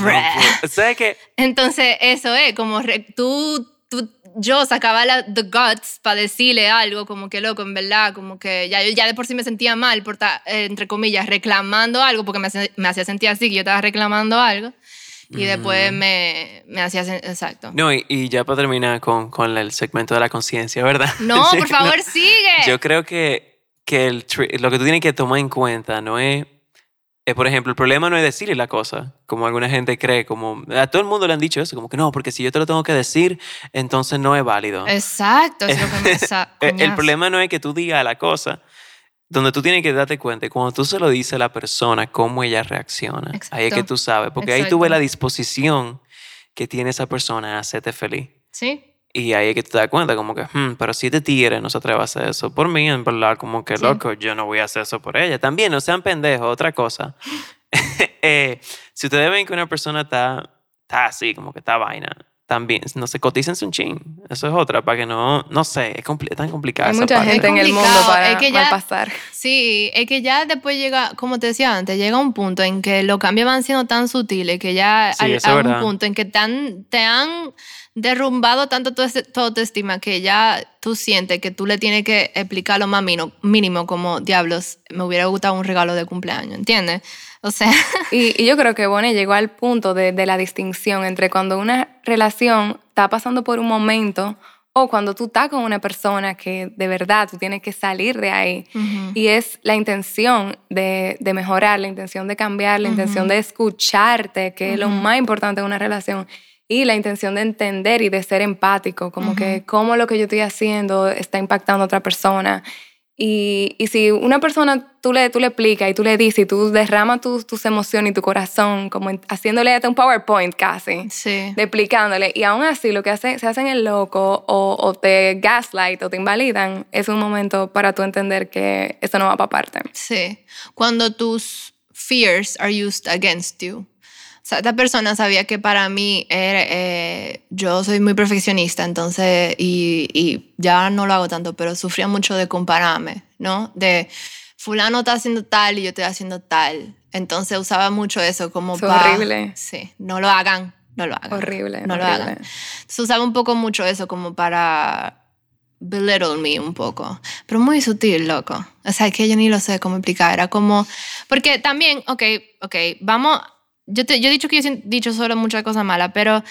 no. ¿Sabes qué? Entonces eso es, como re- tú, tú, yo sacaba la, the guts para decirle algo, como que loco, en verdad, como que ya, ya de por sí me sentía mal por estar, eh, entre comillas, reclamando algo, porque me, hacía sentir así, que yo estaba reclamando algo, y después me, me hacía, exacto. No, y, y ya para terminar con, con el segmento de la conciencia, ¿verdad? No, por favor, sigue. Yo creo que, que el lo que tú tienes que tomar en cuenta no es, eh, por ejemplo, el problema no es decirle la cosa, como alguna gente cree, como a todo el mundo le han dicho eso, como que no, porque si yo te lo tengo que decir, entonces no es válido. Exacto, es lo que me el problema no es que tú digas la cosa, donde tú tienes que darte cuenta, cuando tú se lo dices a la persona, cómo ella reacciona. Ahí es que Exacto. tú sabes, porque ahí tú ves Exacto. la disposición que tiene esa persona a hacerte feliz. Sí, Y ahí es que te das cuenta, como que, "Hmm, pero si este tigre no se atreve a hacer eso por mí, en verdad, como que Sí. loco, yo no voy a hacer eso por ella. También, no sean pendejos, otra cosa. Eh, si ustedes ven que una persona está, está así, como que está vaina, también, no se cotícense un chin. Eso es otra, para que no, no sé, es, es tan complicada Hay esa mucha parte. gente en el mundo complicado, para es que ya- pasar. Sí, es que ya después llega, como te decía antes, llega un punto en que los cambios van siendo tan sutiles que ya Sí, a es un punto en que tan, te han derrumbado tanto tu, tu autoestima que ya tú sientes que tú le tienes que explicar lo más mino- mínimo como, diablos, me hubiera gustado un regalo de cumpleaños, ¿entiendes? O sea, Y, y yo creo que Bonnie llegó al punto de, de la distinción entre cuando una relación está pasando por un momento o cuando tú estás con una persona que de verdad tú tienes que salir de ahí. Y es la intención de, de mejorar, la intención de cambiar, la intención de escucharte, que es lo más importante en una relación. Y la intención de entender y de ser empático, como que cómo lo que yo estoy haciendo está impactando a otra persona. Y, y si una persona tú le, tú le explicas y tú le dices y tú derramas tus, tus emociones y tu corazón, como en- haciéndole hasta un PowerPoint casi, sí. de explicándole, y aún así lo que hace, se hacen el loco o, o te gaslight o te invalidan, es un momento para tú entender que eso no va para parte. Sí. Cuando tus fears are used against you. Sea, esta persona sabía que para mí era, eh, yo soy muy perfeccionista, entonces, y, y ya no lo hago tanto, pero sufría mucho de compararme, ¿no? De fulano está haciendo tal y yo estoy haciendo tal. Entonces usaba mucho eso como horrible. Sí, no lo hagan, no lo hagan. Horrible, No lo hagan. Entonces usaba un poco mucho eso como para belittle me un poco, pero muy sutil, loco. O sea, que yo ni lo sé cómo explicar. Era como, porque también, ok, ok, vamos, yo, he dicho que yo he dicho solo muchas cosas malas, pero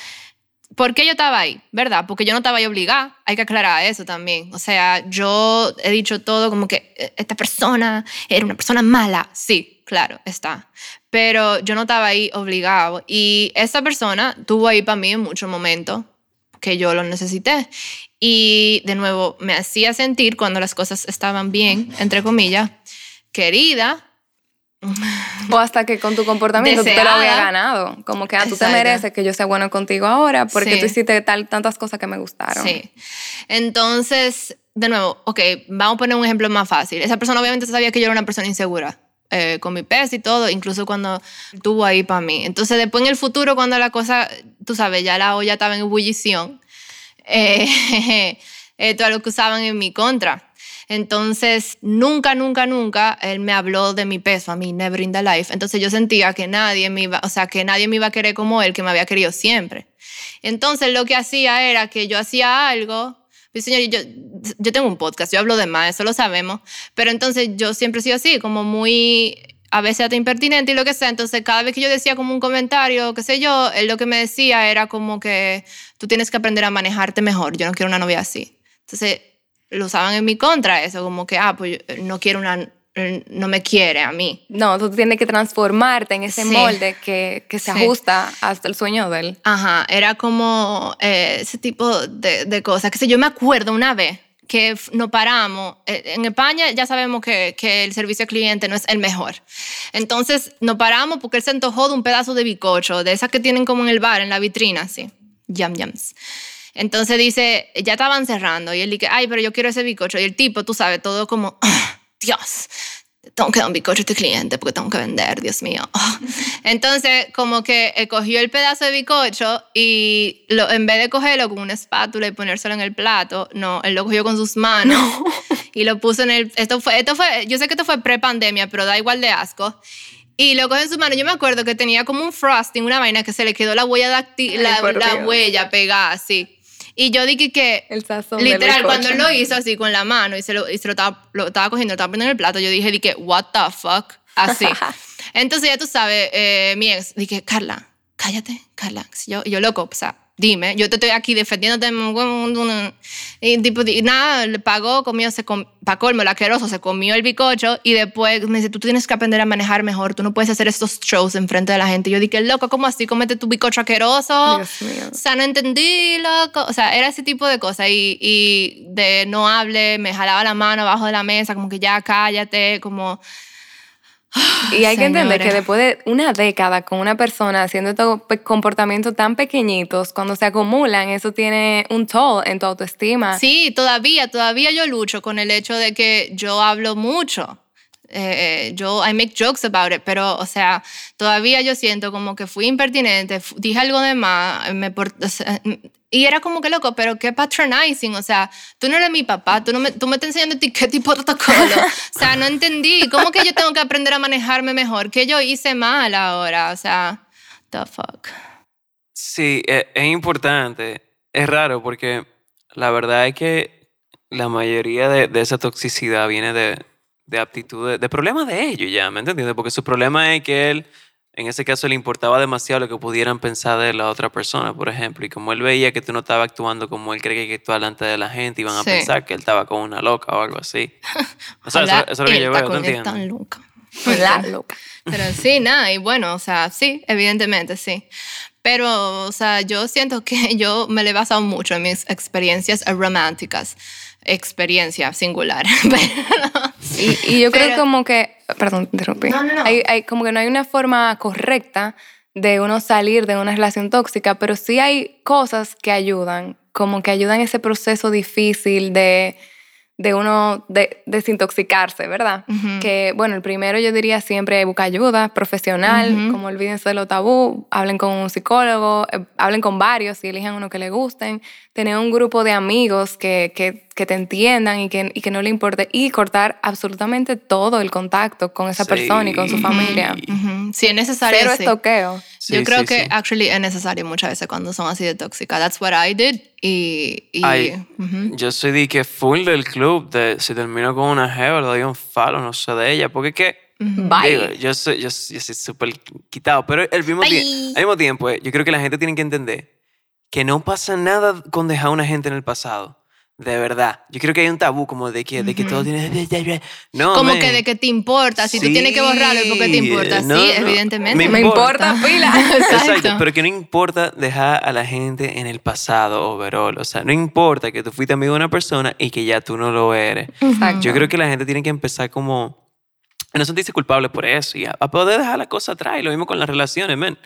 ¿por qué yo estaba ahí? ¿Verdad? Porque yo no estaba ahí obligada. Hay que aclarar eso también. O sea, yo he dicho todo como que eh, esta persona era una persona mala. Sí, claro, está. Pero yo no estaba ahí obligado. Y esa persona tuvo ahí para mí en muchos momentos que yo lo necesité. Y de nuevo, me hacía sentir cuando las cosas estaban bien, entre comillas, querida. O hasta que con tu comportamiento tú te lo Deseada. habías ganado. Como que ah, tú te Exacto. mereces que yo sea bueno contigo ahora porque Sí. tú hiciste tal, tantas cosas que me gustaron. Sí. Entonces, de nuevo, ok, vamos a poner un ejemplo más fácil. Esa persona obviamente sabía que yo era una persona insegura. eh, con mi peso y todo, incluso cuando estuvo ahí para mí. Entonces, después en el futuro, cuando la cosa, tú sabes, ya la olla estaba en ebullición, eh, esto es lo que usaban en mi contra. Entonces, nunca, nunca, nunca él me habló de mi peso a mí, never in the life. Entonces, yo sentía que nadie me iba, o sea, que nadie me iba a querer como él, que me había querido siempre. Entonces, lo que hacía era que yo hacía algo. Pues, señor, yo, yo tengo un podcast, yo hablo de más, eso lo sabemos. Pero entonces, yo siempre he sido así, como muy a veces hasta impertinente y lo que sea. Entonces, cada vez que yo decía como un comentario, qué sé yo, él lo que me decía era como que tú tienes que aprender a manejarte mejor. Yo no quiero una novia así. Entonces, lo usaban en mi contra eso, como que, ah, pues yo no quiero una, no me quiere a mí. No, tú tienes que transformarte en ese Sí. molde que, que se Sí. ajusta hasta el sueño de él. Ajá, era como eh, ese tipo de, de cosas. Que sé, yo me acuerdo una vez que nos paramos. eh, En España ya sabemos que, que el servicio al cliente no es el mejor. Entonces nos paramos porque él se antojó de un pedazo de bicocho, de esas que tienen como en el bar, en la vitrina, así. Yum yums. Entonces dice, ya estaban cerrando. Y él dice, ay, pero yo quiero ese bicocho. Y el tipo, tú sabes, todo como, "Ah, Dios, tengo que dar un bicocho a este cliente porque tengo que vender, Dios mío. Entonces, como que eh, cogió el pedazo de bicocho y lo, en vez de cogerlo con una espátula y ponérselo en el plato, no, él lo cogió con sus manos y lo puso en el... Esto fue, esto fue, yo sé que esto fue pre-pandemia, pero da igual de asco. Y lo cogió en sus manos. Yo me acuerdo que tenía como un frosting, una vaina que se le quedó la huella dacti- Ay, la, la huella pegada así. Y yo dije que El sazón Literal, cuando él lo hizo así con la mano y se lo, y se lo, estaba, lo estaba cogiendo, lo estaba poniendo en el plato, yo dije, dije, what the fuck, así. Entonces ya tú sabes, eh, mi ex, dije, Carla, cállate, Carla. Y yo, y yo, loco, o sea, dime, yo te estoy aquí defendiéndote. Y tipo, y nada, le pagó, comió, se com, pa' colmo, el asqueroso, se comió el bicocho y después me dice, tú tienes que aprender a manejar mejor, tú no puedes hacer estos shows enfrente de la gente. Yo dije, loco, ¿cómo así? Comete tu bicocho asqueroso. Dios mío. O sea, no entendí, loco. O sea, era ese tipo de cosas. Y, y de no hable, me jalaba la mano abajo de la mesa, como que ya cállate, como... Y hay que entender que después de una década con una persona haciendo estos comportamientos tan pequeñitos, cuando se acumulan, eso tiene un toll en tu autoestima. Sí, todavía, todavía yo lucho con el hecho de que yo hablo mucho. Eh, eh, yo, I make jokes about it, pero, o sea, todavía yo siento como que fui impertinente, dije algo de más, me y era como que loco, pero qué patronizing, o sea, tú no eres mi papá, tú, no me, tú me estás enseñando qué tipo de protocolo, o sea, no entendí, ¿cómo que yo tengo que aprender a manejarme mejor? ¿Qué yo hice mal ahora? O sea, the fuck. Sí, e- es, importante. Es raro porque la verdad es que la mayoría de, de esa toxicidad viene de, de aptitudes, de problemas de ellos ya, ¿me entiendes? Porque su problema es que él, en ese caso, le importaba demasiado lo que pudieran pensar de la otra persona, por ejemplo. Y como él veía que tú no estabas actuando como él cree que actúa delante de la gente, iban a Sí. pensar que él estaba con una loca o algo así. O sea, eso, es lo que yo está veo, ¿tú con esta entiendes? loca. La loca. Pero sí, nada, y bueno, o sea, sí, evidentemente sí. Pero, o sea, yo siento que yo me le he basado mucho en mis experiencias románticas. Experiencia singular. Pero- Y, y yo creo Pero- como que, perdón, te interrumpí. No, no, no. Hay, hay- como que no hay una forma correcta de uno salir de una relación tóxica, pero sí hay cosas que ayudan, como que ayudan ese proceso difícil de, de uno de, desintoxicarse, ¿verdad? Que, bueno, el primero yo diría siempre busca ayuda profesional, como olvídense de lo tabú, hablen con un psicólogo, eh, hablen con varios y elijan uno que le gusten, tener un grupo de amigos que, que, que te entiendan y que, y que no le importe, y cortar absolutamente todo el contacto con esa Sí. persona y con su familia. Sí, es necesario. Cero sí. estoqueo. Sí, yo creo sí, que sí. actually es necesario muchas veces cuando son así de tóxicas. That's what I did. Y, y Ay, ujú. Yo soy de que full del club, de si termino con una jeva, le doy un falo, no sé de ella, porque es que Bye. Digo, yo soy yo, soy- yo súper quitado, pero al mismo, al mismo tiempo, eh, yo creo que la gente tiene que entender que no pasa nada con dejar a una gente en el pasado. De verdad. Yo creo que hay un tabú como de que, de que todo tiene... No, como man. que de que te importa. Si tú tienes que borrarlo, porque te importa. No, sí, no. evidentemente. Me Me importa pila. Exacto. Exacto. pero que no importa dejar a la gente en el pasado, overall. O sea, no importa que tú fuiste amigo de una persona y que ya tú no lo eres. Exacto. Yo creo que la gente tiene que empezar como no sentirse culpable por eso y a, a poder dejar la cosa atrás. Y lo mismo con las relaciones, men.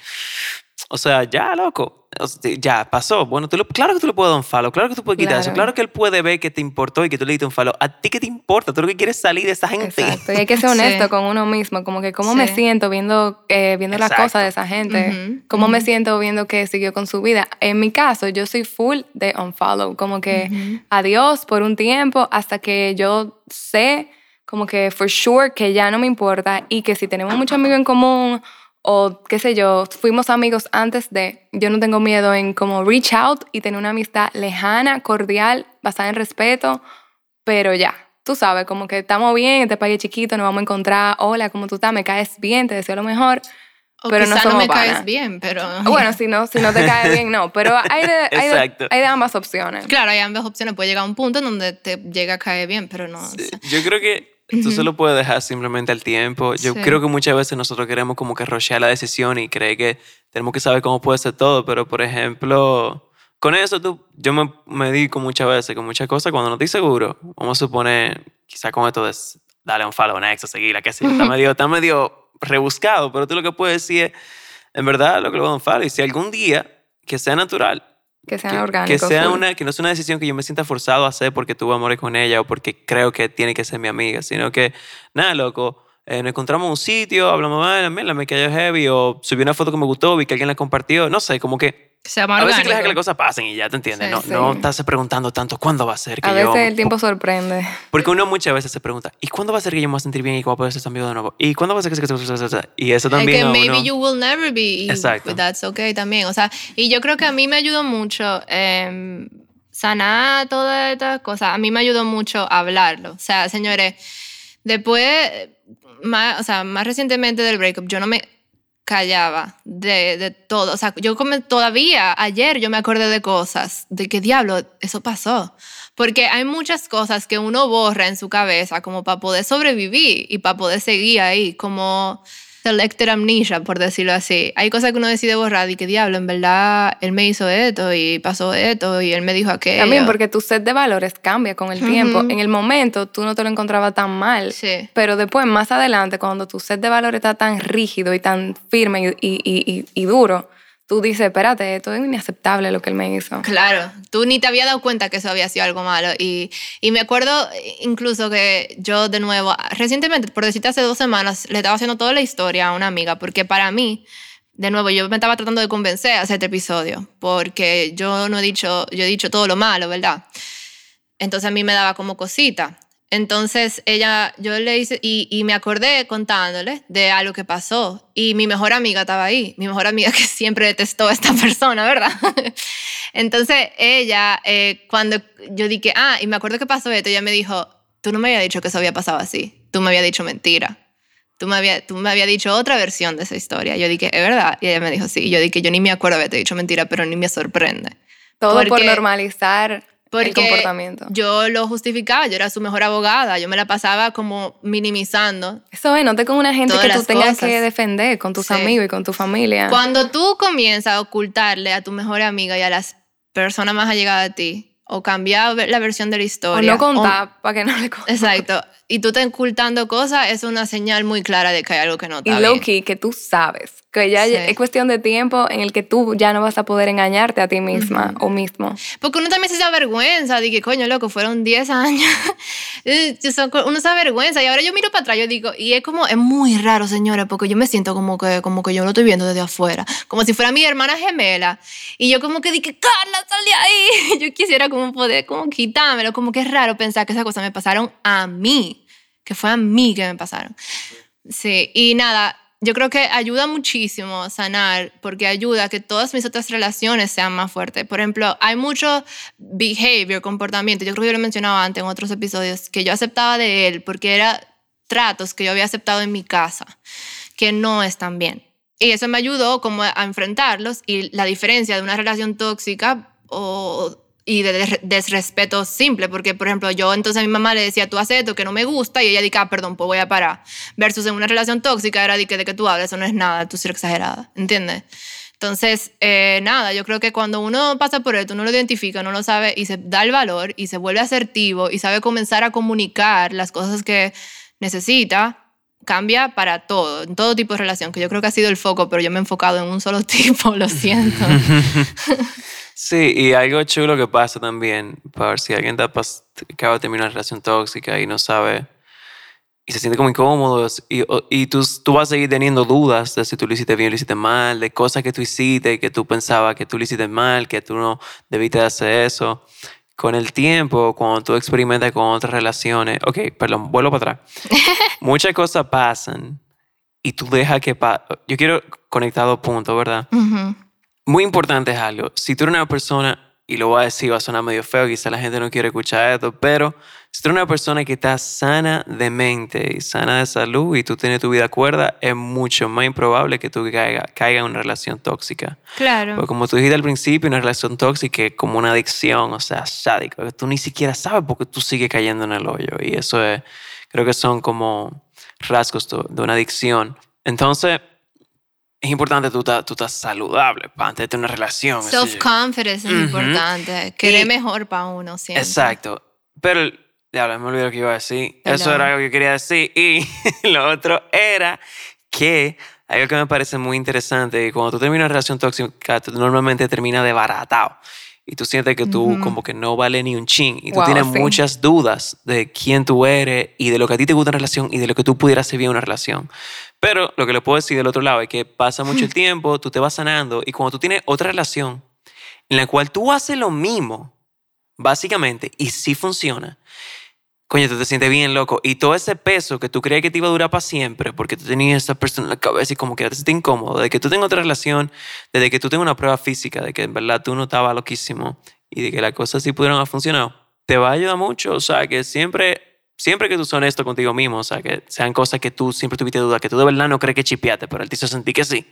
O sea, ya, loco. O sea, ya pasó. Bueno, tú lo- claro que tú le puedes dar un follow, claro que tú puedes quitar eso, Claro. claro que él puede ver que te importó y que tú le diste un follow. ¿A ti qué te importa? Tú lo que quieres es salir de esa gente. Exacto. Y hay que ser honesto Sí. con uno mismo, como que cómo me Sí. siento viendo, eh, viendo las cosas de esa gente, Ujú, cómo me ujú. siento viendo que siguió con su vida. En mi caso, yo soy full de unfollow, como que Ujú. adiós por un tiempo hasta que yo sé como que for sure que ya no me importa y que si tenemos muchos amigos en común o qué sé yo, fuimos amigos antes de, yo no tengo miedo en como reach out y tener una amistad lejana, cordial, basada en respeto, pero ya, tú sabes, como que estamos bien, este país es chiquito, nos vamos a encontrar, hola, ¿cómo tú estás? Me caes bien, te deseo lo mejor. O pero no quizá no, somos me caes panas. bien, pero... Bueno, si no, si no te cae bien, no, pero hay de, hay de, hay de ambas opciones. Claro, hay ambas opciones. Puede llegar a un punto en donde te llega a caer bien, pero no... o sea, Yo creo que tú se lo puedes dejar simplemente al tiempo. Yo Sí. creo que muchas veces nosotros queremos como que rochear la decisión y creer que tenemos que saber cómo puede ser todo, pero por ejemplo, con eso tú, yo me, me digo muchas veces con muchas cosas cuando no estoy seguro. Vamos a suponer, quizá con esto de darle un follow next o seguirla, que sé yo, está medio, está medio rebuscado, pero tú lo que puedes decir es, en verdad, lo que le voy a dar un follow. Y si algún día, que sea natural, Que sean que, orgánicos. que sea full. una, que no sea una decisión que yo me sienta forzado a hacer porque tuve amores con ella o porque creo que tiene que ser mi amiga, sino que, nada, loco, eh, nos encontramos en un sitio, hablamos mal, mira, me cayó heavy, o subí una foto que me gustó, vi que alguien la compartió, no sé, como Que sea a veces que deja que las cosas pasen y ya te entiendes, Sí, no, sí. no estás preguntando tanto cuándo va a ser que A yo... veces el tiempo sorprende. Porque uno muchas veces se pregunta, ¿y cuándo va a ser que yo me voy a sentir bien y que voy a poder ser su amigo de nuevo? ¿Y cuándo va a ser que... Y eso Es también que a maybe uno- you will never be. Exacto. That's okay también. O sea, y yo creo que a mí me ayudó mucho em, sanar todas estas cosas. A mí me ayudó mucho hablarlo. O sea, señores, después, más, o sea, más recientemente del breakup, yo no me callaba de, de todo. O sea, yo como todavía ayer yo me acordé de cosas, de qué diablo, eso pasó. Porque hay muchas cosas que uno borra en su cabeza como para poder sobrevivir y para poder seguir ahí, como selected amnesia, por decirlo así. Hay cosas que uno decide borrar y que diablo, en verdad, él me hizo esto y pasó esto y él me dijo aquello. También porque tu set de valores cambia con el tiempo. En el momento tú no te lo encontrabas tan mal. Sí. Pero después, más adelante, cuando tu set de valores está tan rígido y tan firme y, y- y- y duro, tú dices, espérate, esto es inaceptable lo que él me hizo. Claro, tú ni te había dado cuenta que eso había sido algo malo. Y, y me acuerdo incluso que yo de nuevo, recientemente, por decirte hace dos semanas, le estaba haciendo toda la historia a una amiga, porque para mí, de nuevo, yo me estaba tratando de convencer a hacer este episodio, porque yo no he dicho, yo he dicho todo lo malo, ¿verdad? Entonces a mí me daba como cosita. Entonces ella, yo le hice, y, y me acordé contándole de algo que pasó. Y mi mejor amiga estaba ahí, mi mejor amiga que siempre detestó a esta persona, ¿verdad? Entonces ella, eh, cuando yo dije, ah, y me acuerdo que pasó esto, ella me dijo, tú no me habías dicho que eso había pasado así, tú me habías dicho mentira. Tú me, había, tú me habías dicho otra versión de esa historia. Yo dije, ¿es verdad? Y ella me dijo, sí. Y yo dije, yo ni me acuerdo haberte dicho mentira, pero ni me sorprende. Todo por normalizar Porque el comportamiento. yo lo justificaba, yo era su mejor abogada, yo me la pasaba como minimizando. Eso es, no te con una gente que tú tengas cosas. que defender con tus Sí. amigos y con tu familia. Cuando tú comienzas a ocultarle a tu mejor amiga y a las personas más allegadas a ti, o cambiar la versión de la o historia. no contar para que no le contes. exacto. Y tú estás ocultando cosas, es una señal muy clara de que hay algo que no Y está bien. key, que tú sabes, que ya Sí. es cuestión de tiempo en el que tú ya no vas a poder engañarte a ti misma o mismo. Porque uno también se da vergüenza de que, coño, loco, fueron 10 años. Eh, uno se da vergüenza. Y ahora yo miro para atrás, yo digo, y es como, es muy raro, señora, porque yo me siento como que, como que yo lo estoy viendo desde afuera. Como si fuera mi hermana gemela. Y yo como que dije, Carla, sal de ahí. Yo quisiera como poder como quitármelo. Como que es raro pensar que esas cosas me pasaron a mí. Que fue a mí que me pasaron. Sí, y nada, yo creo que ayuda muchísimo sanar porque ayuda a que todas mis otras relaciones sean más fuertes. Por ejemplo, hay mucho behavior, comportamiento, yo creo que yo lo he mencionado antes en otros episodios, que yo aceptaba de él porque era tratos que yo había aceptado en mi casa, que no están bien. Y eso me ayudó como a enfrentarlos y la diferencia de una relación tóxica o, y de des- desrespeto simple, porque por ejemplo yo entonces a mi mamá le decía, tú haces esto que no me gusta y ella dice, ah, perdón, pues voy a parar. Versus en una relación tóxica era de que, de que tú hablas, eso no es nada, tú eres exagerada, ¿entiendes? Entonces, eh, nada, yo creo que cuando uno pasa por esto, uno lo identifica, uno lo sabe y se da el valor y se vuelve asertivo y sabe comenzar a comunicar las cosas que necesita, cambia para todo, en todo tipo de relación, que yo creo que ha sido el foco, pero yo me he enfocado en un solo tipo, lo siento. Sí, y algo chulo que pasa también, para si alguien está acaba de terminar una relación tóxica y no sabe, y se siente como incómodo, y, y tú, tú vas a seguir teniendo dudas de si tú lo hiciste bien o lo hiciste mal, de cosas que tú hiciste que tú pensabas que tú lo hiciste mal, que tú no debiste de hacer eso. Con el tiempo, cuando tú experimentas con otras relaciones, ok, perdón, vuelvo para atrás. Muchas cosas pasan y tú dejas que pa Yo quiero conectar dos puntos, ¿verdad? Ujú. Muy importante es algo. Si tú eres una persona, y lo voy a decir, va a sonar medio feo, quizá la gente no quiere escuchar esto, pero si tú eres una persona que está sana de mente y sana de salud y tú tienes tu vida cuerda, es mucho más improbable que tú caigas caiga en una relación tóxica. Claro. Porque como tú dijiste al principio, una relación tóxica es como una adicción, o sea, sádico, que tú ni siquiera sabes porque tú sigues cayendo en el hoyo. Y eso es, creo que son como rasgos de de una adicción. Entonces, es importante tú estás tú estás saludable para antes de tener una relación. Self-confidence es Ujú. importante. Querer Y- mejor para uno siempre. Exacto. Pero, ya me olvidé lo que iba a decir. Eso era algo que quería decir. Y lo otro era que algo que me parece muy interesante, cuando tú terminas una relación tóxica, tú normalmente terminas desbaratado. Y tú sientes que tú como que no vale ni un chin y tú Wow, tienes sí. muchas dudas de quién tú eres y de lo que a ti te gusta una relación y de lo que tú pudieras hacer bien en una relación. Pero lo que le puedo decir del otro lado es que pasa mucho el tiempo, tú te vas sanando y cuando tú tienes otra relación en la cual tú haces lo mismo, básicamente, y sí funciona, coño, tú te sientes bien loco. Y todo ese peso que tú creías que te iba a durar para siempre, porque tú tenías esa persona en la cabeza y como que te sientes incómodo, de que tú tengas otra relación, desde que tú tengas una prueba física, de que en verdad tú no estabas loquísimo y de que las cosas sí pudieron haber funcionado, te va a ayudar mucho. O sea, que siempre, siempre que tú seas honesto contigo mismo, o sea, que sean cosas que tú siempre tuviste duda, que tú de verdad no crees que chipeaste, pero él te hizo sentir que sí.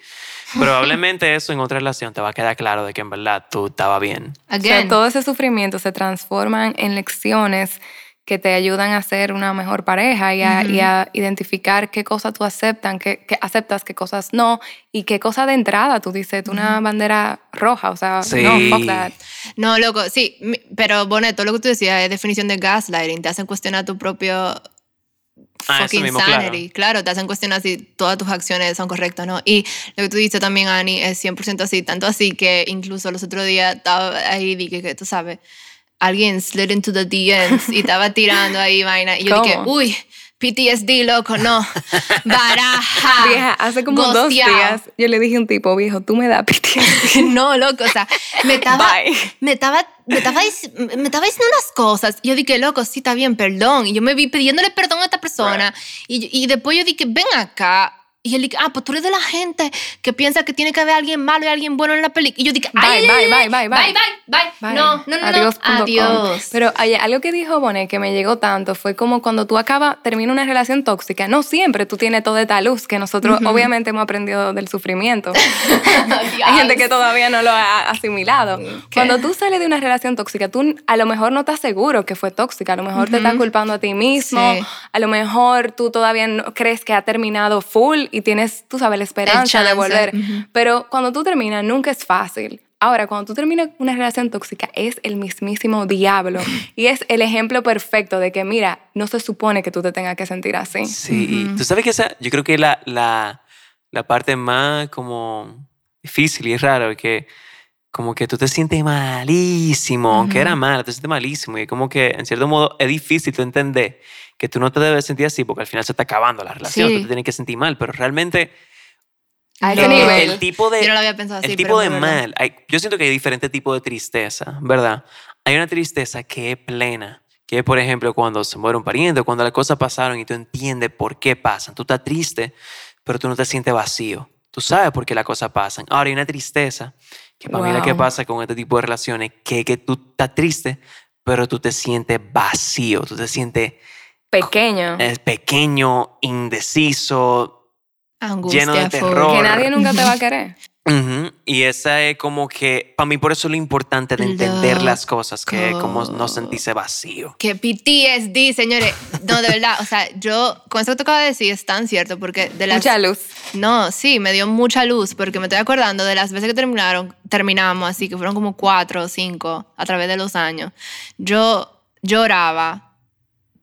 Probablemente eso en otra relación te va a quedar claro de que en verdad tú estabas bien. O sea, Again. todo ese sufrimiento se transforman en lecciones que te ayudan a ser una mejor pareja y a, y a identificar qué cosas tú aceptan, qué, qué aceptas, qué cosas no, y qué cosas de entrada tú dices, tú una bandera roja, o sea, Sí. no, fuck that. No, loco, sí, pero Bonet, todo lo que tú decías es definición de gaslighting, te hacen cuestionar tu propio Ah, fucking mismo, claro. sanity. Claro. te hacen cuestionar si todas tus acciones son correctas no. Y lo que tú dices también, Ani, es 100% así, tanto así que incluso los otros días estaba ahí, dije que tú sabes, alguien slid into the DMs y estaba tirando ahí vaina. Y yo dije, ¿Cómo? uy, PTSD, loco, no. Baraja. Vieja, hace como dos gosteado. días yo le dije a un tipo, viejo, tú me das PTSD. No, loco, o sea, me estaba, me estaba, me estaba, me estaba diciendo unas cosas. Yo dije, loco, sí, está bien, perdón. Y yo me vi pidiéndole perdón a esta persona. Y, y después yo dije, ven acá. Y él dije, ah, pues tú eres de la gente que piensa que tiene que haber alguien malo y alguien bueno en la película. Y yo dije, Bye, bye, bye, bye, bye. bye, bye, bye. No, no, no, no. Adiós. com. Adiós. Pero oye, algo que dijo Bonet que me llegó tanto fue como cuando tú acabas, termina una relación tóxica, no siempre tú tienes toda esta luz que nosotros obviamente hemos aprendido del sufrimiento. Hay gente que todavía no lo ha asimilado. Cuando tú sales de una relación tóxica, tú a lo mejor no estás seguro que fue tóxica, a lo mejor te estás culpando a ti mismo, Sí. a lo mejor tú todavía no crees que ha terminado full y tienes, tú sabes, la esperanza de volver. ujú. Pero cuando tú terminas, nunca es fácil. Ahora, cuando tú terminas una relación tóxica, es el mismísimo diablo. y es el ejemplo perfecto de que, mira, no se supone que tú te tengas que sentir así. Sí, y tú sabes que esa, yo creo que la, la, la parte más como difícil y rara, es que como que tú te sientes malísimo, aunque era mala, te sientes malísimo y como que en cierto modo es difícil tú entender que tú no te debes sentir así porque al final se está acabando la relación, Sí. tú te tienes que sentir mal, pero realmente A No. ese el, nivel. el tipo de, Yo no lo había pensado así, el tipo de mal, hay- yo siento que hay diferentes tipos de tristeza, ¿verdad? Hay una tristeza que es plena, que es, por ejemplo, cuando se muere un pariente, cuando las cosas pasaron y tú entiendes por qué pasan. Tú estás triste, pero tú no te sientes vacío. Tú sabes por qué las cosas pasan. Ahora hay una tristeza, que para mí es la que Wow. pasa con este tipo de relaciones, que, que tú estás triste, pero tú te sientes vacío, tú te sientes Pequeño. eh, pequeño, indeciso, Angustia, lleno de terror. que nadie nunca te va a querer. Ujú, Y esa es como que, para mí por eso es lo importante de entender las cosas, que como no Loco. sentirse vacío. Que PTSD, señores. No, de verdad. O sea, yo, con eso que de decir, es tan cierto porque de las... Mucha luz. No, sí, me dio mucha luz porque me estoy acordando de las veces que terminaron, terminamos, así que fueron como cuatro o cinco a través de los años. Yo lloraba.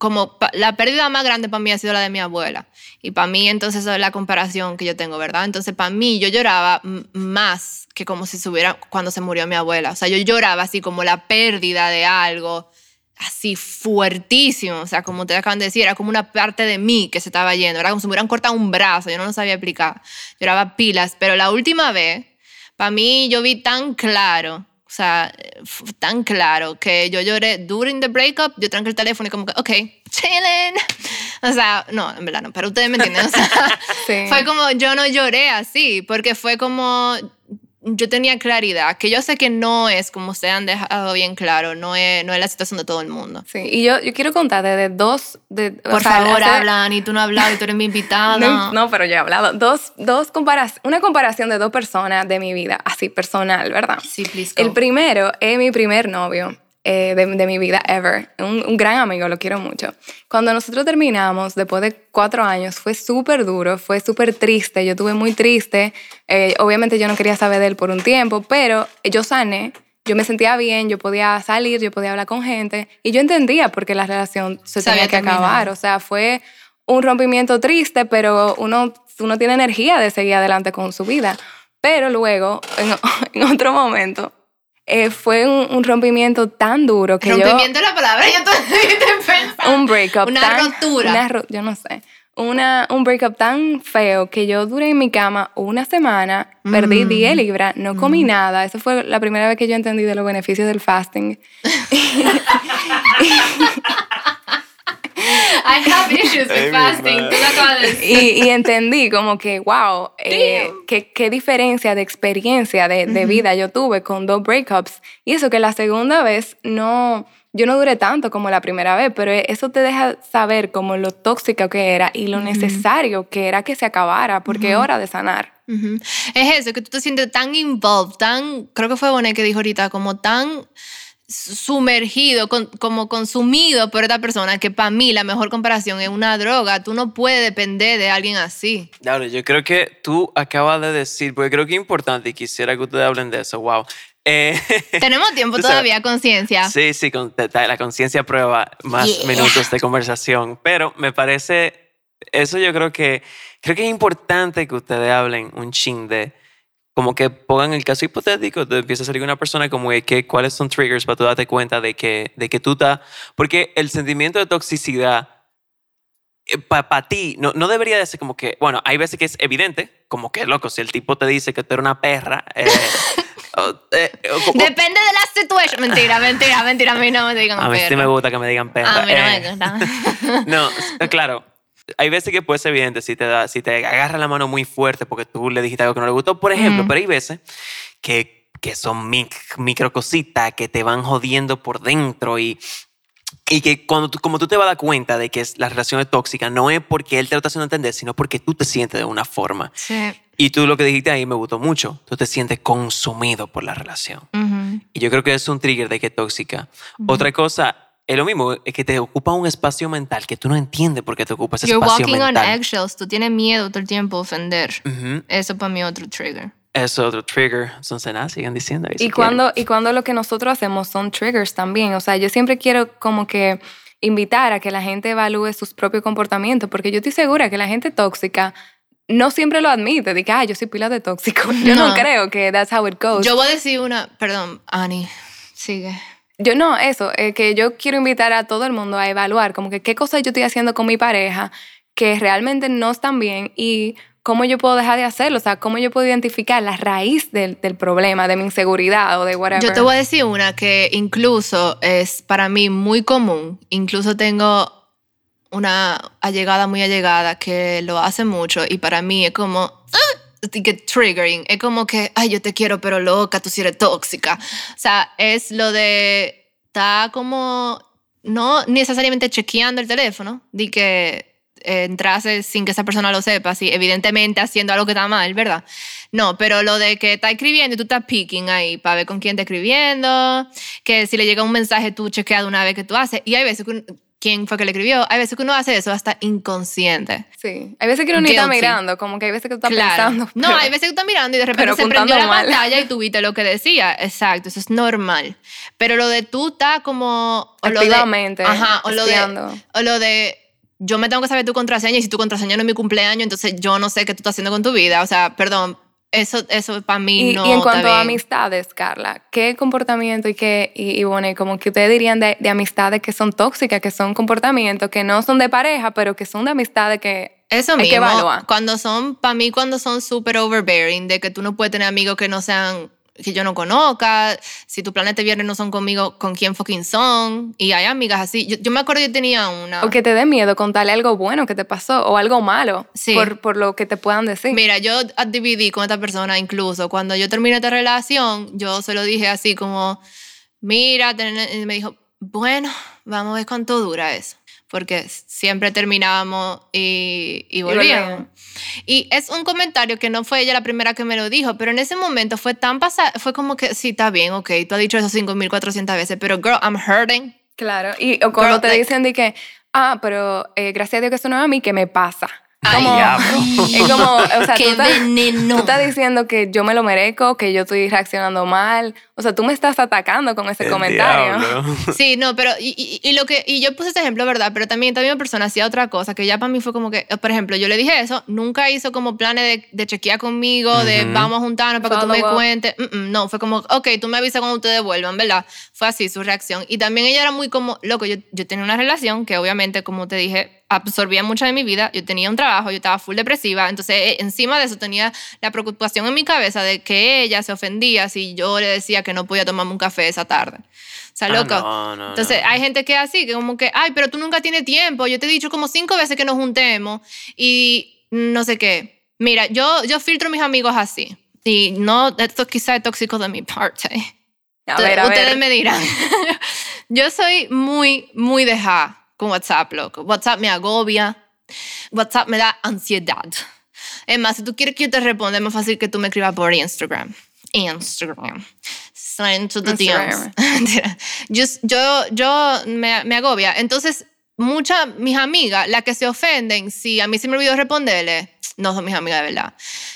Como la pérdida más grande para mí ha sido la de mi abuela. Y para mí, entonces, eso es la comparación que yo tengo, ¿verdad? Entonces, para mí, yo lloraba más que como si se hubiera cuando se murió mi abuela. O sea, yo lloraba así como la pérdida de algo, así fuertísimo. O sea, como te acaban de decir, era como una parte de mí que se estaba yendo. Era como si me hubieran cortado un brazo, yo no lo sabía explicar. Lloraba pilas. Pero la última vez, para mí, yo vi tan claro. O sea, tan claro que yo lloré during the breakup, yo tranqué el teléfono y como que, ok, chilling. O sea, no, en verdad no, pero ustedes me entienden. O sea, Sí. fue como, yo no lloré así, porque fue como, yo tenía claridad, que yo sé que no es, como ustedes han dejado bien claro, no es, no es la situación de todo el mundo. Sí, y yo, yo quiero contarte de dos... De, Por favor, hacer- habla, ni tú no has hablado y tú eres mi invitada. No, no, pero yo he hablado. Dos, dos una comparación de dos personas de mi vida, así personal, ¿verdad? Sí, please go. El primero es mi primer novio eh, de, de mi vida ever. Un, un gran amigo, lo quiero mucho. Cuando nosotros terminamos, después de cuatro años, fue súper duro, fue súper triste. Yo estuve muy triste. Eh, obviamente yo no quería saber de él por un tiempo, pero yo sané. Yo me sentía bien, yo podía salir, yo podía hablar con gente y yo entendía por qué la relación se Se tenía que terminado. acabar. O sea, fue un rompimiento triste, pero uno, uno tiene energía de seguir adelante con su vida. Pero luego, en, en otro momento, eh, fue un, un rompimiento tan duro que Rompimiento es la palabra, yo todavía yo... pensando. Un breakup Una tan- rotura. una ro- yo no sé. Una, un breakup tan feo que yo duré en mi cama una semana, perdí Mm. 10 libras, no comí nada. Esa fue la primera vez que yo entendí de los beneficios del fasting. I have issues with fasting. Tú madre. lo acabas de decir. Y, y entendí como que, wow, eh, qué, qué diferencia de experiencia de, de vida yo tuve con dos breakups. Y eso que la segunda vez no, yo no duré tanto como la primera vez, pero eso te deja saber como lo tóxico que era y lo necesario que era que se acabara, porque es hora de sanar. Ujú. Es eso, que tú te sientes tan involved, tan, creo que fue Bonet que dijo ahorita, como tan sumergido, con- como consumido por esta persona, que para mí la mejor comparación es una droga. Tú no puedes depender de alguien así. Dale, yo creo que tú acabas de decir, porque creo que es importante y quisiera que ustedes hablen de eso, wow. Eh, Tenemos tiempo sabes. todavía, conciencia. Sí, sí, con- la conciencia prueba más Yeah. minutos de conversación, pero me parece, eso yo creo que, creo que es importante que ustedes hablen un chin de, como que pongan el caso hipotético, te empieza a salir una persona como de que cuáles son triggers para tú darte cuenta de que, de que tú estás, porque el sentimiento de toxicidad para ti no, no debería de ser como que, bueno, hay veces que es evidente, como que, loco, si el tipo te dice que tú eres una perra, eh, o- eh, o- o- Depende de la situación. Mentira, mentira, mentira. A mí no me digan a mí sí perra. me gusta que me digan perra. A mí no eh. me gusta. No, eh, claro. Hay veces que puede ser evidente si te, da, si te agarra la mano muy fuerte porque tú le dijiste algo que no le gustó, por ejemplo, Ujú. pero hay veces que, que son mic- micro cositas que te van jodiendo por dentro y, y que cuando tú, como tú te vas a dar cuenta de que la relación es tóxica, no es porque él te lo está haciendo entender, sino porque tú te sientes de una forma. Sí. Y tú lo que dijiste ahí me gustó mucho, tú te sientes consumido por la relación. Y yo creo que es un trigger de que es tóxica. Otra cosa es lo mismo, es que te ocupa un espacio mental que tú no entiendes por qué te ocupa ese You're espacio walking on mental. eggshells. Tú tienes miedo todo el tiempo a ofender. Ujú. Eso para mí es otro trigger. Eso es otro trigger. Son cenas, sigan diciendo. ahí si Y cuando, y cuando lo que nosotros hacemos son triggers también. O sea, yo siempre quiero como que invitar a que la gente evalúe sus propios comportamientos, porque yo estoy segura que la gente tóxica no siempre lo admite, de que, ah, yo soy pila de tóxico. Yo no, No. creo que that's how it goes. Yo voy a decir una, perdón, Annie, sigue. Yo no, eso, eh, que yo quiero invitar a todo el mundo a evaluar como que qué cosas yo estoy haciendo con mi pareja que realmente no están bien y cómo yo puedo dejar de hacerlo, o sea, cómo yo puedo identificar la raíz del, del problema, de mi inseguridad o de whatever. Yo te voy a decir una que incluso es para mí muy común. Incluso tengo una allegada muy allegada que lo hace mucho y para mí es como ¡ah! Que triggering. Es como que, ay, yo te quiero, pero loca, tú sí eres tóxica. O sea, es lo de, está como, no necesariamente chequeando el teléfono, de que eh, entrase sin que esa persona lo sepa, sí, evidentemente haciendo algo que está mal, ¿verdad? No, pero lo de que está escribiendo y tú estás picking ahí para ver con quién está escribiendo, que si le llega un mensaje tú chequeas de una vez que tú haces. Y hay veces que, quién fue que le escribió, hay veces que uno hace eso hasta inconsciente. Sí, hay veces que uno ni está mirando, como que hay veces que tú estás Claro. pensando. no, hay veces que tú estás mirando y de repente se prendió la mal. pantalla y tú viste lo que decía. Exacto, eso es normal. Pero lo de tú estás como... o lo de- Ajá, o lo de... O lo de... Yo me tengo que saber tu contraseña y si tu contraseña no es mi cumpleaños, entonces yo no sé qué tú estás haciendo con tu vida. O sea, perdón, eso, eso para mí Y, no y en cuanto a amistades, Carla, ¿qué comportamiento y qué, y, y bueno, y como que ustedes dirían de, de amistades que son tóxicas, que son comportamientos que no son de pareja, pero que son de amistades que Eso hay que mismo, evaluar? cuando son, para mí cuando son súper overbearing, de que tú no puedes tener amigos que no sean, que yo no conozca, si tus planes de viernes no son conmigo, ¿con quién fucking son? Y hay amigas así. Yo, yo me acuerdo yo tenía una... O que te dé miedo contarle algo bueno que te pasó o algo malo Sí. por, por lo que te puedan decir. Mira, yo dividí con esta persona incluso. Cuando yo terminé esta relación, yo se lo dije así como, mira, ten- y me dijo, bueno, vamos a ver cuánto dura eso. Porque siempre terminábamos y, y volvíamos. Y es un comentario que no fue ella la primera que me lo dijo, pero en ese momento fue tan pasado, fue como que, sí, está bien, ok, tú has dicho eso 5.400 veces, pero girl, I'm hurting. Claro, y o cuando Girl, te like- dicen de que, ah, pero eh, gracias a Dios que eso no es a mí, que me pasa. Ay, Como- diablo. Es como, o sea, Qué tú estás, veneno. tú estás diciendo que yo me lo merezco, que yo estoy reaccionando mal. O sea, tú me estás atacando con ese El comentario. diablo. Sí, no, pero y, y- y lo que y yo puse este ejemplo, ¿verdad? Pero también también una persona hacía otra cosa que ya para mí fue como que, por ejemplo, yo le dije eso, nunca hizo como planes de, de chequear conmigo, de Ujú. vamos a juntarnos para que tú me Follow up. cuentes. Mm, mm, no, fue como, ok, tú me avisas cuando ustedes vuelvan, ¿verdad? Fue así su reacción. Y también ella era muy como, loco, yo, yo tenía una relación que obviamente, como te dije, absorbía mucho de mi vida. Yo tenía un trabajo, yo estaba full depresiva. Entonces, eh, encima de eso tenía la preocupación en mi cabeza de que ella se ofendía si yo le decía que no podía tomarme un café esa tarde. O sea, Ah, loco. no, no, Entonces, no. hay gente que es así, que como que, ay, pero tú nunca tienes tiempo. Yo te he dicho como cinco veces que nos juntemos y no sé qué. Mira, yo, yo filtro a mis amigos así. Y no, esto quizá es tóxico de mi parte. A ver, a Ustedes ver. me dirán. yo soy muy, muy dejada con WhatsApp, loco. WhatsApp me agobia. WhatsApp me da ansiedad. Es más, si tú quieres que yo te responda, es más fácil que tú me escribas por Instagram. Instagram. Slide into the Instagram. DMs. yo, yo, yo me, me agobia. Entonces, muchas, mis amigas, las que se ofenden, si a mí se me olvidó responderle, no son mis amigas de verdad.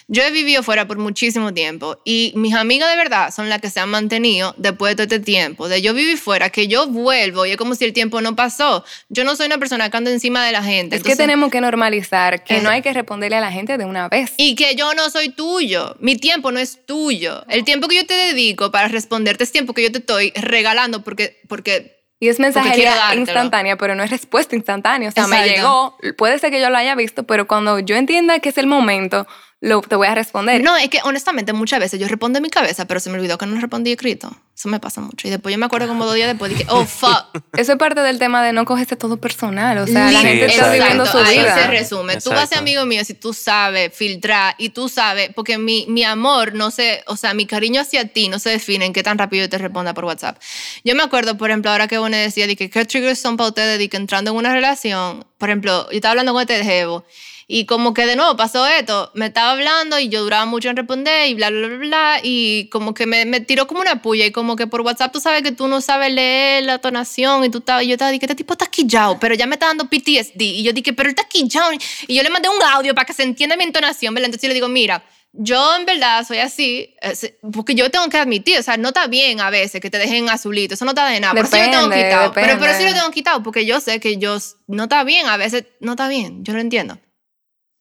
Yo he vivido fuera por muchísimo tiempo y mis amigas de verdad son las que se han mantenido después de todo este tiempo. De yo vivir fuera, que yo vuelvo y es como si el tiempo no pasó. Yo no soy una persona que ando encima de la gente. Es que tenemos que normalizar que Eh. no hay que responderle a la gente de una vez. y que yo no soy tuyo. Mi tiempo no es tuyo. El tiempo que yo te dedico para responderte es tiempo que yo te estoy regalando porque, porque Y es mensajería instantánea, pero no es respuesta instantánea. O sea, me llegó, puede ser que yo lo haya visto, pero cuando yo entienda que es el momento, lo, te voy a responder. No, es que honestamente muchas veces yo respondo en mi cabeza, pero se me olvidó que no respondí escrito. Eso me pasa mucho. Y después yo me acuerdo como dos días después dije, oh, fuck. Eso es parte del tema de no cogerse todo personal. O sea, la gente está viviendo su ahí vida. se resume. Tú vas a ser amigo mío si tú sabes filtrar y tú sabes, porque mi, mi amor no se, o sea, mi cariño hacia ti no se define en qué tan rápido yo te responda por WhatsApp. Yo me acuerdo, por ejemplo, ahora que uno decía de que qué triggers son para ustedes de que entrando en una relación, por ejemplo, yo estaba hablando con este de Jevo y como que de nuevo pasó esto, me estaba hablando y yo duraba mucho en responder y bla, bla, bla, bla, y como que me, me tiró como una puya y como que por WhatsApp tú sabes que tú no sabes leer la tonación y tú estabas, y yo estaba, dije, este tipo está quillado, pero ya me está dando PTSD y yo dije, pero él está quillado y yo le mandé un audio para que se entienda mi entonación, ¿verdad? Entonces yo le digo, mira, yo en verdad soy así, eh, porque yo tengo que admitir, o sea, no está bien a veces que te dejen azulito, eso no está de nada, por eso yo lo tengo Depende, quitado, pero yo depende. lo tengo quitado, porque yo sé que yo no está bien, a veces no está bien, yo lo entiendo.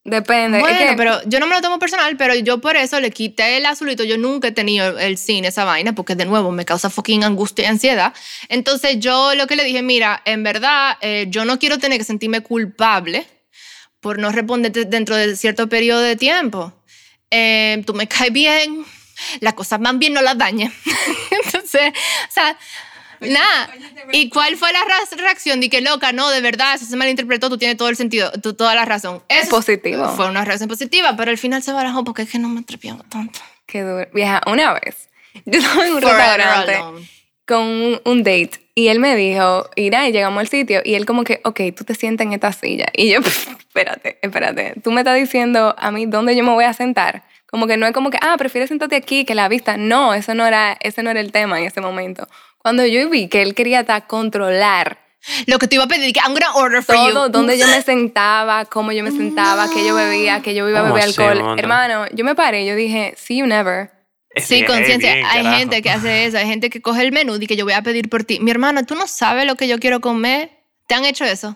Depende. Es Bueno, que- pero yo no me lo tomo personal, pero yo por eso le quité el azulito. Yo nunca he tenido el cine, esa vaina, porque de nuevo me causa fucking angustia y ansiedad. Entonces yo lo que le dije, mira, en verdad, eh, yo no quiero tener que sentirme culpable por no responderte dentro de cierto periodo de tiempo. Eh, tú me caes bien, las cosas van bien, no las dañes. Entonces, o sea, nada. ¿Y cuál fue la reacción? De que loca, no, de verdad, eso se malinterpretó, tú tienes todo el sentido, tú, toda la razón. Eso Positivo. Fue una reacción positiva, pero al final se barajó porque es que no me atrevió tanto. Qué duro. Vieja, una vez, yo estaba en un restaurante con un, un date y él me dijo, irá, y llegamos al sitio y él como que, ok, tú te sientas en esta silla. Y yo, espérate, espérate, tú me estás diciendo a mí dónde yo me voy a sentar. Como que no es como que, ah, prefieres sentarte aquí que la vista. No, eso no era, ese no era el tema en ese momento. Cuando yo vi que él quería hasta controlar Lo que te iba a pedir, que I'm gonna order for todo, you. dónde yo me sentaba, cómo yo me sentaba, qué yo bebía, que yo iba a ¿Cómo beber alcohol. Hermano, yo me paré, yo dije, see you never. Sí, Bien, conciencia. bien, Hay carajo. gente que hace eso, hay gente que coge el menú y que yo voy a pedir por ti. Mi hermano, tú no sabes lo que yo quiero comer. ¿Te han hecho eso?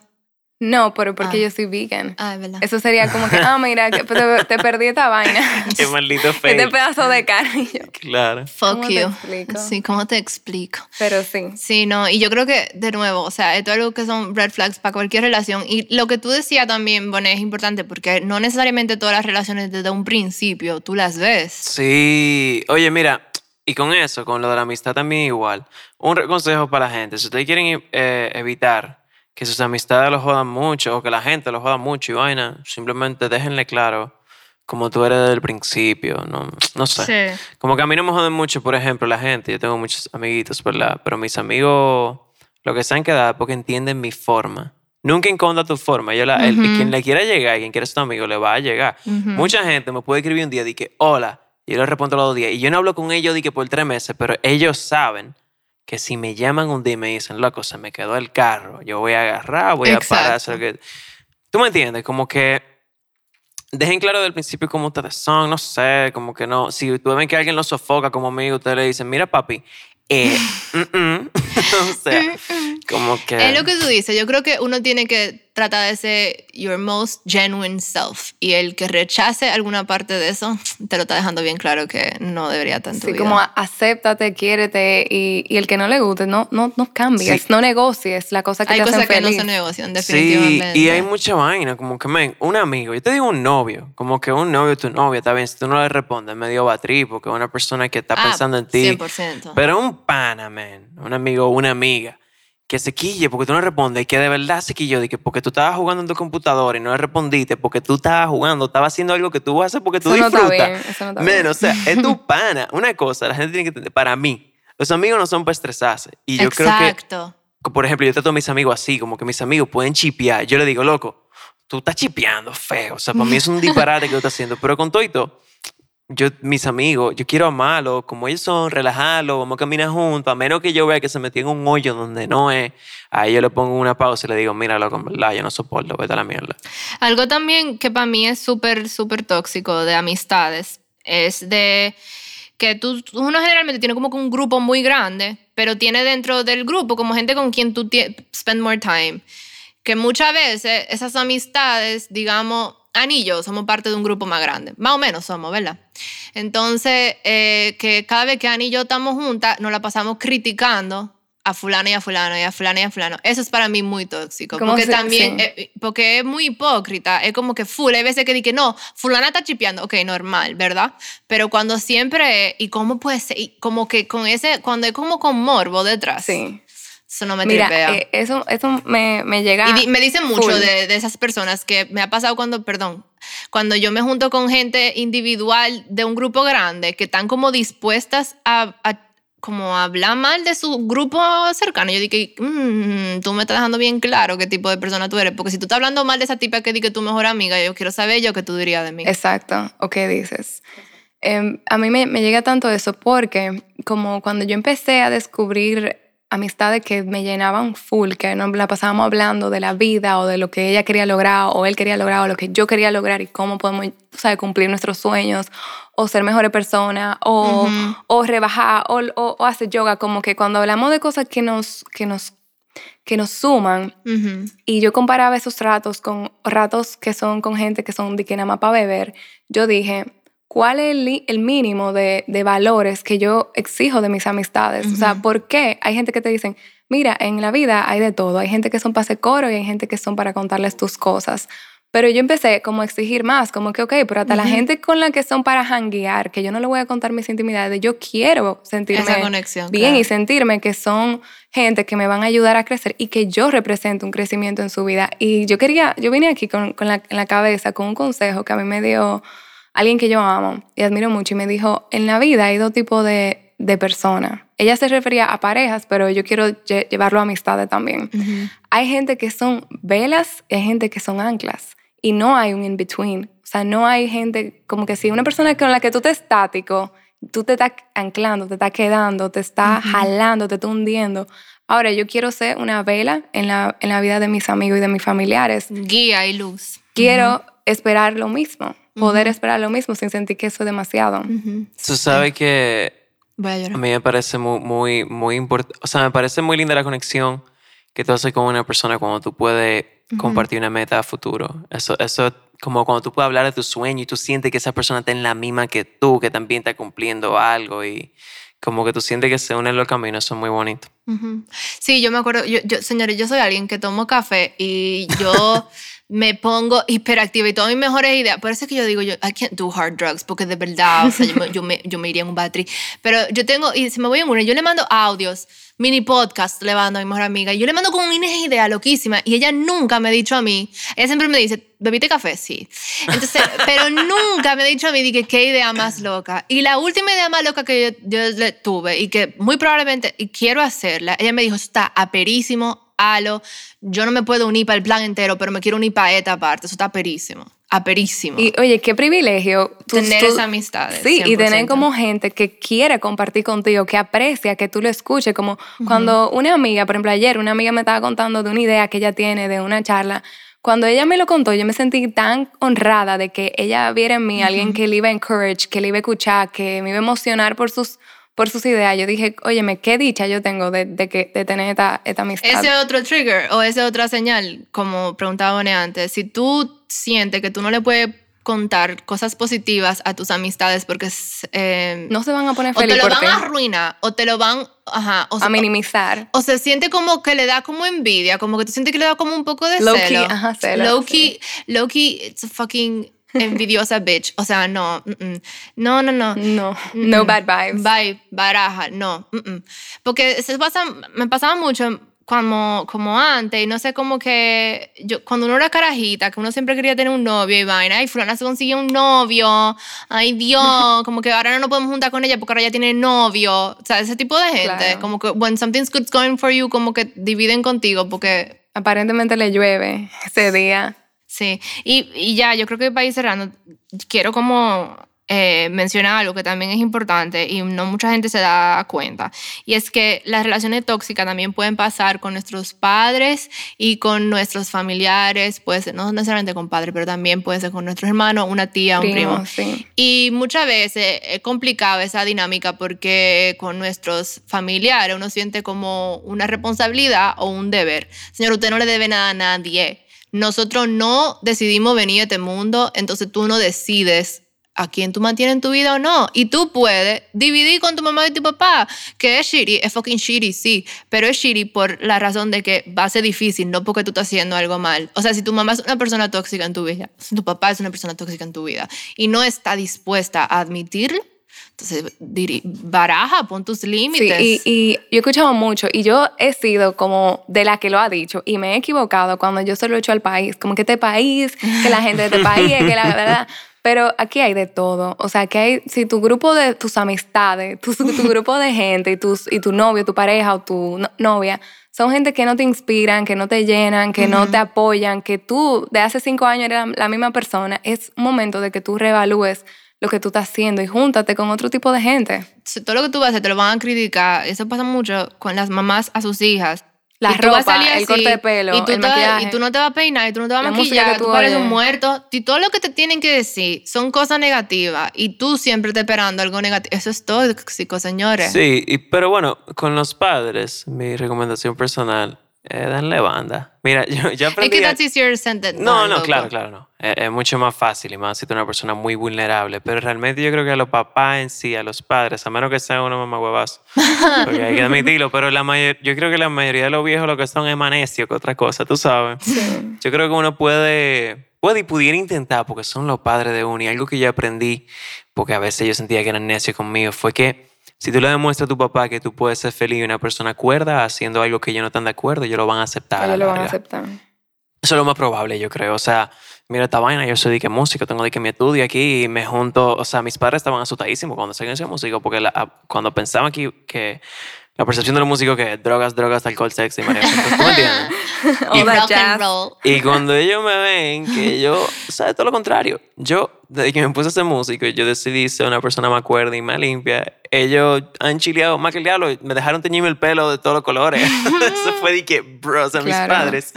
No, pero porque Ah. yo soy vegan. Ah, es verdad. Eso sería como que, ah, mira, que te, te perdí esta vaina. Qué maldito Este fail. pedazo de carne. Claro. Fuck ¿Cómo te you. explico? Sí, ¿cómo te explico? Pero sí. Sí, no, y yo creo que, de nuevo, o sea, esto es algo que son red flags para cualquier relación. Y lo que tú decías también, Bonet, es importante porque no necesariamente todas las relaciones desde un principio tú las ves. Sí. Oye, mira, y con eso, con lo de la amistad también igual. Un consejo para la gente. Si ustedes quieren eh, evitar que sus amistades los jodan mucho o que la gente los joda mucho y vaina, simplemente déjenle claro como tú eres desde el principio. No, no sé. Como que a mí no me joden mucho, por ejemplo, la gente. Yo tengo muchos amiguitos, ¿verdad? Pero mis amigos, lo que se han quedado es porque entienden mi forma. Nunca encontra tu forma. Yo la, el- Ujú. quien le quiera llegar, quien quiera ser tu amigo, le va a llegar. Ujú. Mucha gente me puede escribir un día y que hola. Y yo le respondo los dos días. Y yo no hablo con ellos di que por tres meses, pero ellos saben que si me llaman un día y me dicen, loco, se me quedó el carro, yo voy a agarrar, voy a parar. Exacto. hacer lo que... ¿Tú me entiendes? Como que dejen claro del principio cómo ustedes son, no sé, como que no. Si tú ven que alguien lo sofoca como amigo, ustedes le dicen, mira papi, eh, mm, mm". o sea, como que... Es lo que tú dices. Yo creo que uno tiene que tratar de ser your most genuine self. Y el que rechace alguna parte de eso, te lo está dejando bien claro que no debería tanto. Sí, como a- acéptate, quiérete y, y el que no le guste, no, no, no cambies, Sí. no negocies la cosa que Hay te cosas hacen que no feliz. se negocian, Sí, definitivamente. y hay mucha vaina, como que, men, un amigo, yo te digo un novio, como que un novio, tu novia, está bien, si tú no le respondes, medio batrí, porque es una persona que está Ah, pensando en ti. 100%. Pero un pana, man, un amigo una amiga, que se quille porque tú no respondes y que de verdad se quilló, de que porque tú estabas jugando en tu computadora y no le respondiste, porque tú estabas jugando, estabas haciendo algo que tú hacer porque tú Eso no está disfrutas. bien, eso no está bien. o sea, es tu pana. Una cosa, la gente tiene que entender, para mí, los amigos no son para estresarse. Y yo creo que Exacto. que, por ejemplo, yo trato a mis amigos así, como que mis amigos pueden chipear. Yo le digo, loco, tú estás chipeando feo. O sea, para mí es un disparate que tú estás haciendo. Pero con todo y todo, yo, mis amigos, yo quiero amarlos, como ellos son, relajarlos, vamos a caminar juntos. A menos que yo vea que se metió en un hoyo donde no es, ahí yo le pongo una pausa y le digo, mira, loco, en verdad, yo no soporto, vete a la mierda. Algo también que para mí es súper, súper tóxico de amistades es de que tú, uno generalmente tiene como un grupo muy grande, pero tiene dentro del grupo como gente con quien tú spend more time. Que muchas veces esas amistades, digamos, Ani y yo somos parte de un grupo más grande. Más o menos somos, ¿verdad? Entonces, eh, que cada vez que Ani y yo estamos juntas, nos la pasamos criticando a fulano y a fulano y a fulano y a fulano. Eso es para mí muy tóxico. ¿Cómo Porque se- también, sí. eh, porque es muy hipócrita. Es como que full. Hay veces que di que no, fulana está chipeando. Ok, normal, ¿verdad? Pero cuando siempre, y cómo puede ser, y como que con ese, cuando es como con morbo detrás. Sí. Eso no me Mira, eh, eso, eso me, me llega. Y di- me dicen mucho de, de esas personas que me ha pasado cuando, perdón, cuando yo me junto con gente individual de un grupo grande que están como dispuestas a, a como hablar mal de su grupo cercano. Yo dije, "Mm, tú me estás dejando bien claro qué tipo de persona tú eres, porque si tú estás hablando mal de esa tipa que di que tu mejor amiga, yo quiero saber yo qué tú dirías de mí. Exacto, o qué dices. Em, a mí me, me llega tanto eso porque como cuando yo empecé a descubrir amistades que me llenaban full, que nos la pasábamos hablando de la vida o de lo que ella quería lograr o él quería lograr o lo que yo quería lograr y cómo podemos sabes, cumplir nuestros sueños o ser mejores personas o, o rebajar o, o- o hacer yoga, como que cuando hablamos de cosas que nos, que nos, que nos suman, y yo comparaba esos ratos con ratos que son con gente que son de que nada más para beber. Yo dije, ¿cuál es el, mínimo de, de valores que yo exijo de mis amistades? O sea. ¿por qué hay gente que te dicen, mira, en la vida hay de todo? Hay gente que son para hacer coro y hay gente que son para contarles tus cosas. Pero yo empecé como a exigir más, como que, ok, pero hasta la Ujú. gente con la que son para hanguear, que yo no le voy a contar mis intimidades, yo quiero sentirme Esa conexión. bien claro. y sentirme que son gente que me van a ayudar a crecer y que yo represento un crecimiento en su vida. Y yo quería, yo vine aquí con, con la, en la cabeza con un consejo que a mí me dio alguien que yo amo y admiro mucho y me dijo, en la vida hay dos tipos de, de personas. Ella se refería a parejas, pero yo quiero lle- llevarlo a amistades también. Hay gente que son velas y hay gente que son anclas. Y no hay un in-between. O sea, no hay gente como que si una persona con la que tú te estático, tú te estás anclando, te estás quedando, te estás jalando, te estás hundiendo. Ahora, yo quiero ser una vela en la, en la vida de mis amigos y de mis familiares. Guía y luz. Quiero esperar lo mismo, poder Ujú. esperar lo mismo sin sentir que eso es demasiado. Tú sabes que Voy a A llorar. mí me parece muy, muy, muy importante. O sea, me parece muy linda la conexión que tú haces con una persona cuando tú puedes Ujú. compartir una meta a futuro. Eso, eso, como cuando tú puedes hablar de tu sueño y tú sientes que esa persona está en la misma que tú, que también está cumpliendo algo y como que tú sientes que se unen los caminos, eso es muy bonito. Sí, yo me acuerdo, yo, yo, señores, yo soy alguien que tomo café y yo me pongo hiperactiva y todas mis mejores ideas. Por eso es que yo digo, yo, I can't do hard drugs, porque de verdad, o sea, yo me, yo me, yo me iría en un battery. Pero yo tengo, y si me voy en una, yo le mando audios, mini podcast, le mando a mi mejor amiga, y yo le mando con una idea loquísima, y ella nunca me ha dicho a mí, ella siempre me dice, ¿bebiste café? Sí. Entonces, pero nunca me ha dicho a mí, dije, qué idea más loca. Y la última idea más loca que yo, yo le tuve, y que muy probablemente, y quiero hacerla, ella me dijo, está aperísimo, halo, yo no me puedo unir para el plan entero, pero me quiero unir para esta parte, eso está aperísimo, aperísimo. Y oye, qué privilegio. tú- Tener tú- esas amistades. Sí, y tener 100%. como gente que quiere compartir contigo, que aprecia que tú lo escuches. Como cuando una amiga, por ejemplo, ayer una amiga me estaba contando de una idea que ella tiene, de una charla. cuando ella me lo contó, yo me sentí tan honrada de que ella viera en mí a alguien que le iba a encourage, que le iba a escuchar, que me iba a emocionar por sus, por sus ideas. Yo dije, óyeme, qué dicha yo tengo de, de que, de tener esta, esta amistad. Ese otro trigger o esa otra señal, como preguntaba antes, si tú sientes que tú no le puedes contar cosas positivas a tus amistades porque eh, no se van a poner o te lo van a arruinar o te lo van ajá, o, a minimizar. o se siente como que le da como envidia, como que tú sientes que le da como un poco de Low key, celo. ajá, celo, Low key, low key, it's a fucking envidiosa bitch. O sea, no, mm, mm. no, no, no. No, no bad vibes. Bye, baraja, no. mm, mm. Porque se pasa, me pasaba mucho como, como antes, y no sé, como que yo, cuando uno era carajita, que uno siempre quería tener un novio y vaina, ay, fulana se consiguió un novio, ay, Dios, como que ahora no nos podemos juntar con ella porque ahora ya tiene novio, o sea, ese tipo de gente, Claro. como que when something's good going for you, como que dividen contigo, porque Aparentemente le llueve ese día. Sí, y, y ya, yo creo que para ir cerrando, quiero como eh, mencionar algo que también es importante y no mucha gente se da cuenta, y es que las relaciones tóxicas también pueden pasar con nuestros padres y con nuestros familiares, puede ser, no necesariamente con padres, pero también puede ser con nuestros hermanos, una tía, un primo. Primo, sí. Y muchas veces es complicado esa dinámica porque con nuestros familiares uno siente como una responsabilidad o un deber. Señor, usted no le debe nada a nadie. Nosotros no decidimos venir a este mundo, entonces tú no decides a quién tú mantienes en tu vida o no. Y tú puedes dividir con tu mamá y tu papá, que es shitty, es fucking shitty, sí, pero es shitty por la razón de que va a ser difícil, no porque tú estás haciendo algo mal. O sea, si tu mamá es una persona tóxica en tu vida, si tu papá es una persona tóxica en tu vida y no está dispuesta a admitirlo, entonces baraja, pon tus Sí, límites. y, y yo he escuchado mucho y yo he sido como de la que lo ha dicho y me he equivocado cuando yo se lo he hecho al país, como que este país, que la gente de este país, que la verdad. Pero aquí hay de todo. O sea, que hay, si tu grupo de tus amistades, tu, tu grupo de gente y, tus, y tu novio, tu pareja o tu no- novia, son gente que no te inspiran, que no te llenan, que no te apoyan, que tú de hace cinco años eras la misma persona, es momento de que tú reevalúes lo que tú estás haciendo y júntate con otro tipo de gente. Todo lo que tú vas a hacer te lo van a criticar. Eso pasa mucho con las mamás a sus hijas. La Y ropa, el así, corte de pelo, y tú, el te vas- maquillaje. y tú no te vas a peinar, y tú no te vas a maquillar, tú, tú pareces un muerto. Y todo lo que te tienen que decir son cosas negativas y tú siempre te esperando algo negativo. Eso es tóxico, señores. Sí, y- pero bueno, con los padres, mi recomendación personal es darle banda. Mira, yo, yo Es aprendí... que a- that's easier said than No, no, claro, claro, no. Es, es mucho más fácil y más si tú eres una persona muy vulnerable. Pero realmente yo creo que a los papás en sí, a los padres, a menos que sean una mamá huevazo, porque hay que admitirlo, pero la mayor, yo creo que la mayoría de los viejos lo que son es más necio que otra cosa, tú sabes. Yo creo que uno puede, puede y pudiera intentar, porque son los padres de uno. Y algo que yo aprendí, porque a veces yo sentía que eran necios conmigo, fue que si tú le demuestras a tu papá que tú puedes ser feliz y una persona cuerda haciendo algo que ellos no están de acuerdo, ellos lo van a aceptar. Ellos lo van a aceptar. Eso es lo más probable, yo creo. O sea, mira esta vaina, yo soy de que músico, tengo de que mi estudio aquí y me junto. O sea, mis padres estaban asustadísimos cuando se ese músico porque la- cuando pensaban que, que la percepción de los músicos que drogas, drogas, alcohol, sexo y and roll. Y cuando ellos me ven que yo, o sea, todo lo contrario. Yo, desde que me puse a ser músico, yo decidí ser una persona más cuerda y más limpia. Ellos han chileado más que el diablo. Me dejaron teñirme el pelo de todos los colores. Eso fue de que, bro, o sea, mis Claro. padres.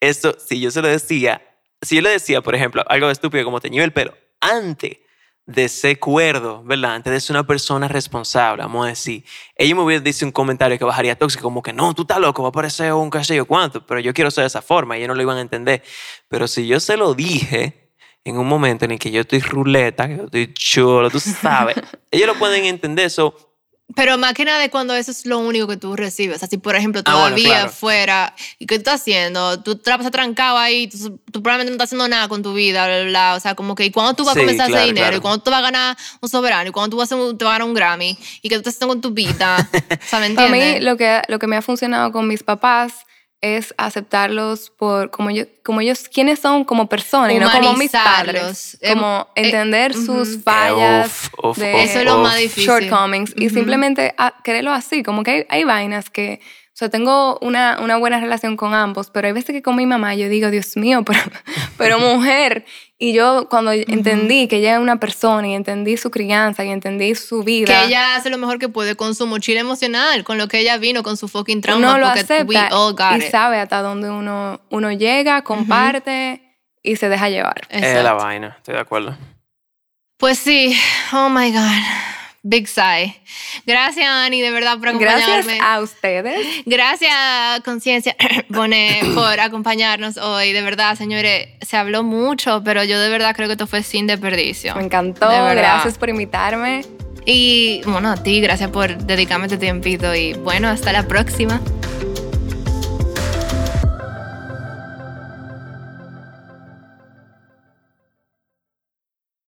Eso, si yo se lo decía, si yo le decía, por ejemplo, algo estúpido como teñirme el pelo, antes de ser cuerdo, ¿verdad? Antes de ser una persona responsable, vamos a decir, ellos me hubieran dicho un comentario que bajaría tóxico, como que no, tú estás loco, va a parecer un qué sé yo cuánto, pero yo quiero ser de esa forma, y ellos no lo iban a entender. Pero si yo se lo dije en un momento en el que yo estoy ruleta, que yo estoy chulo, tú sabes, ellos lo pueden entender, eso. Pero más que nada es cuando eso es lo único que tú recibes. O sea, si por ejemplo Ah, bueno, todavía claro. fuera, ¿y qué tú estás haciendo? Tú te la pasas trancado ahí, tú, tú probablemente no estás haciendo nada con tu vida, bla, bla, bla. O sea, como que, ¿y cuándo tú vas Sí, a comenzar a claro, hacer dinero? claro. ¿Y cuándo tú vas a ganar un soberano? ¿Y cuándo tú vas a, hacer te vas a ganar un Grammy? ¿Y qué tú estás haciendo con tu vida? o sea, ¿me Para mí, entiendes? lo que, lo que me ha funcionado con mis papás es aceptarlos por como, yo, como ellos, quiénes son como personas y no como mis padres. Humanizarlos. Em, Como eh, entender sus fallas, Uf, uf, de uf, Eso es lo más difícil. shortcomings y simplemente a- quererlo así. Como que hay, hay vainas que sea, tengo una, una, buena relación con ambos, pero hay veces que con mi mamá yo digo, Dios mío, pero, pero mujer. Y yo cuando entendí que ella es una persona y entendí su crianza y entendí su vida. Que ella hace lo mejor que puede con su mochila emocional, con lo que ella vino, con su fucking trauma. Uno lo acepta y sabe hasta dónde uno, uno llega, comparte y se deja llevar. Es la vaina, estoy de acuerdo. Pues sí, oh my God. Big sigh. Gracias, Ani, de verdad, por acompañarme. Gracias a ustedes. Gracias, Conciencia, por acompañarnos hoy. De verdad, señores, se habló mucho, pero yo de verdad creo que esto fue sin desperdicio. Me encantó. Gracias por invitarme. Y bueno, a ti, gracias por dedicarme este tiempito. Y bueno, hasta la próxima.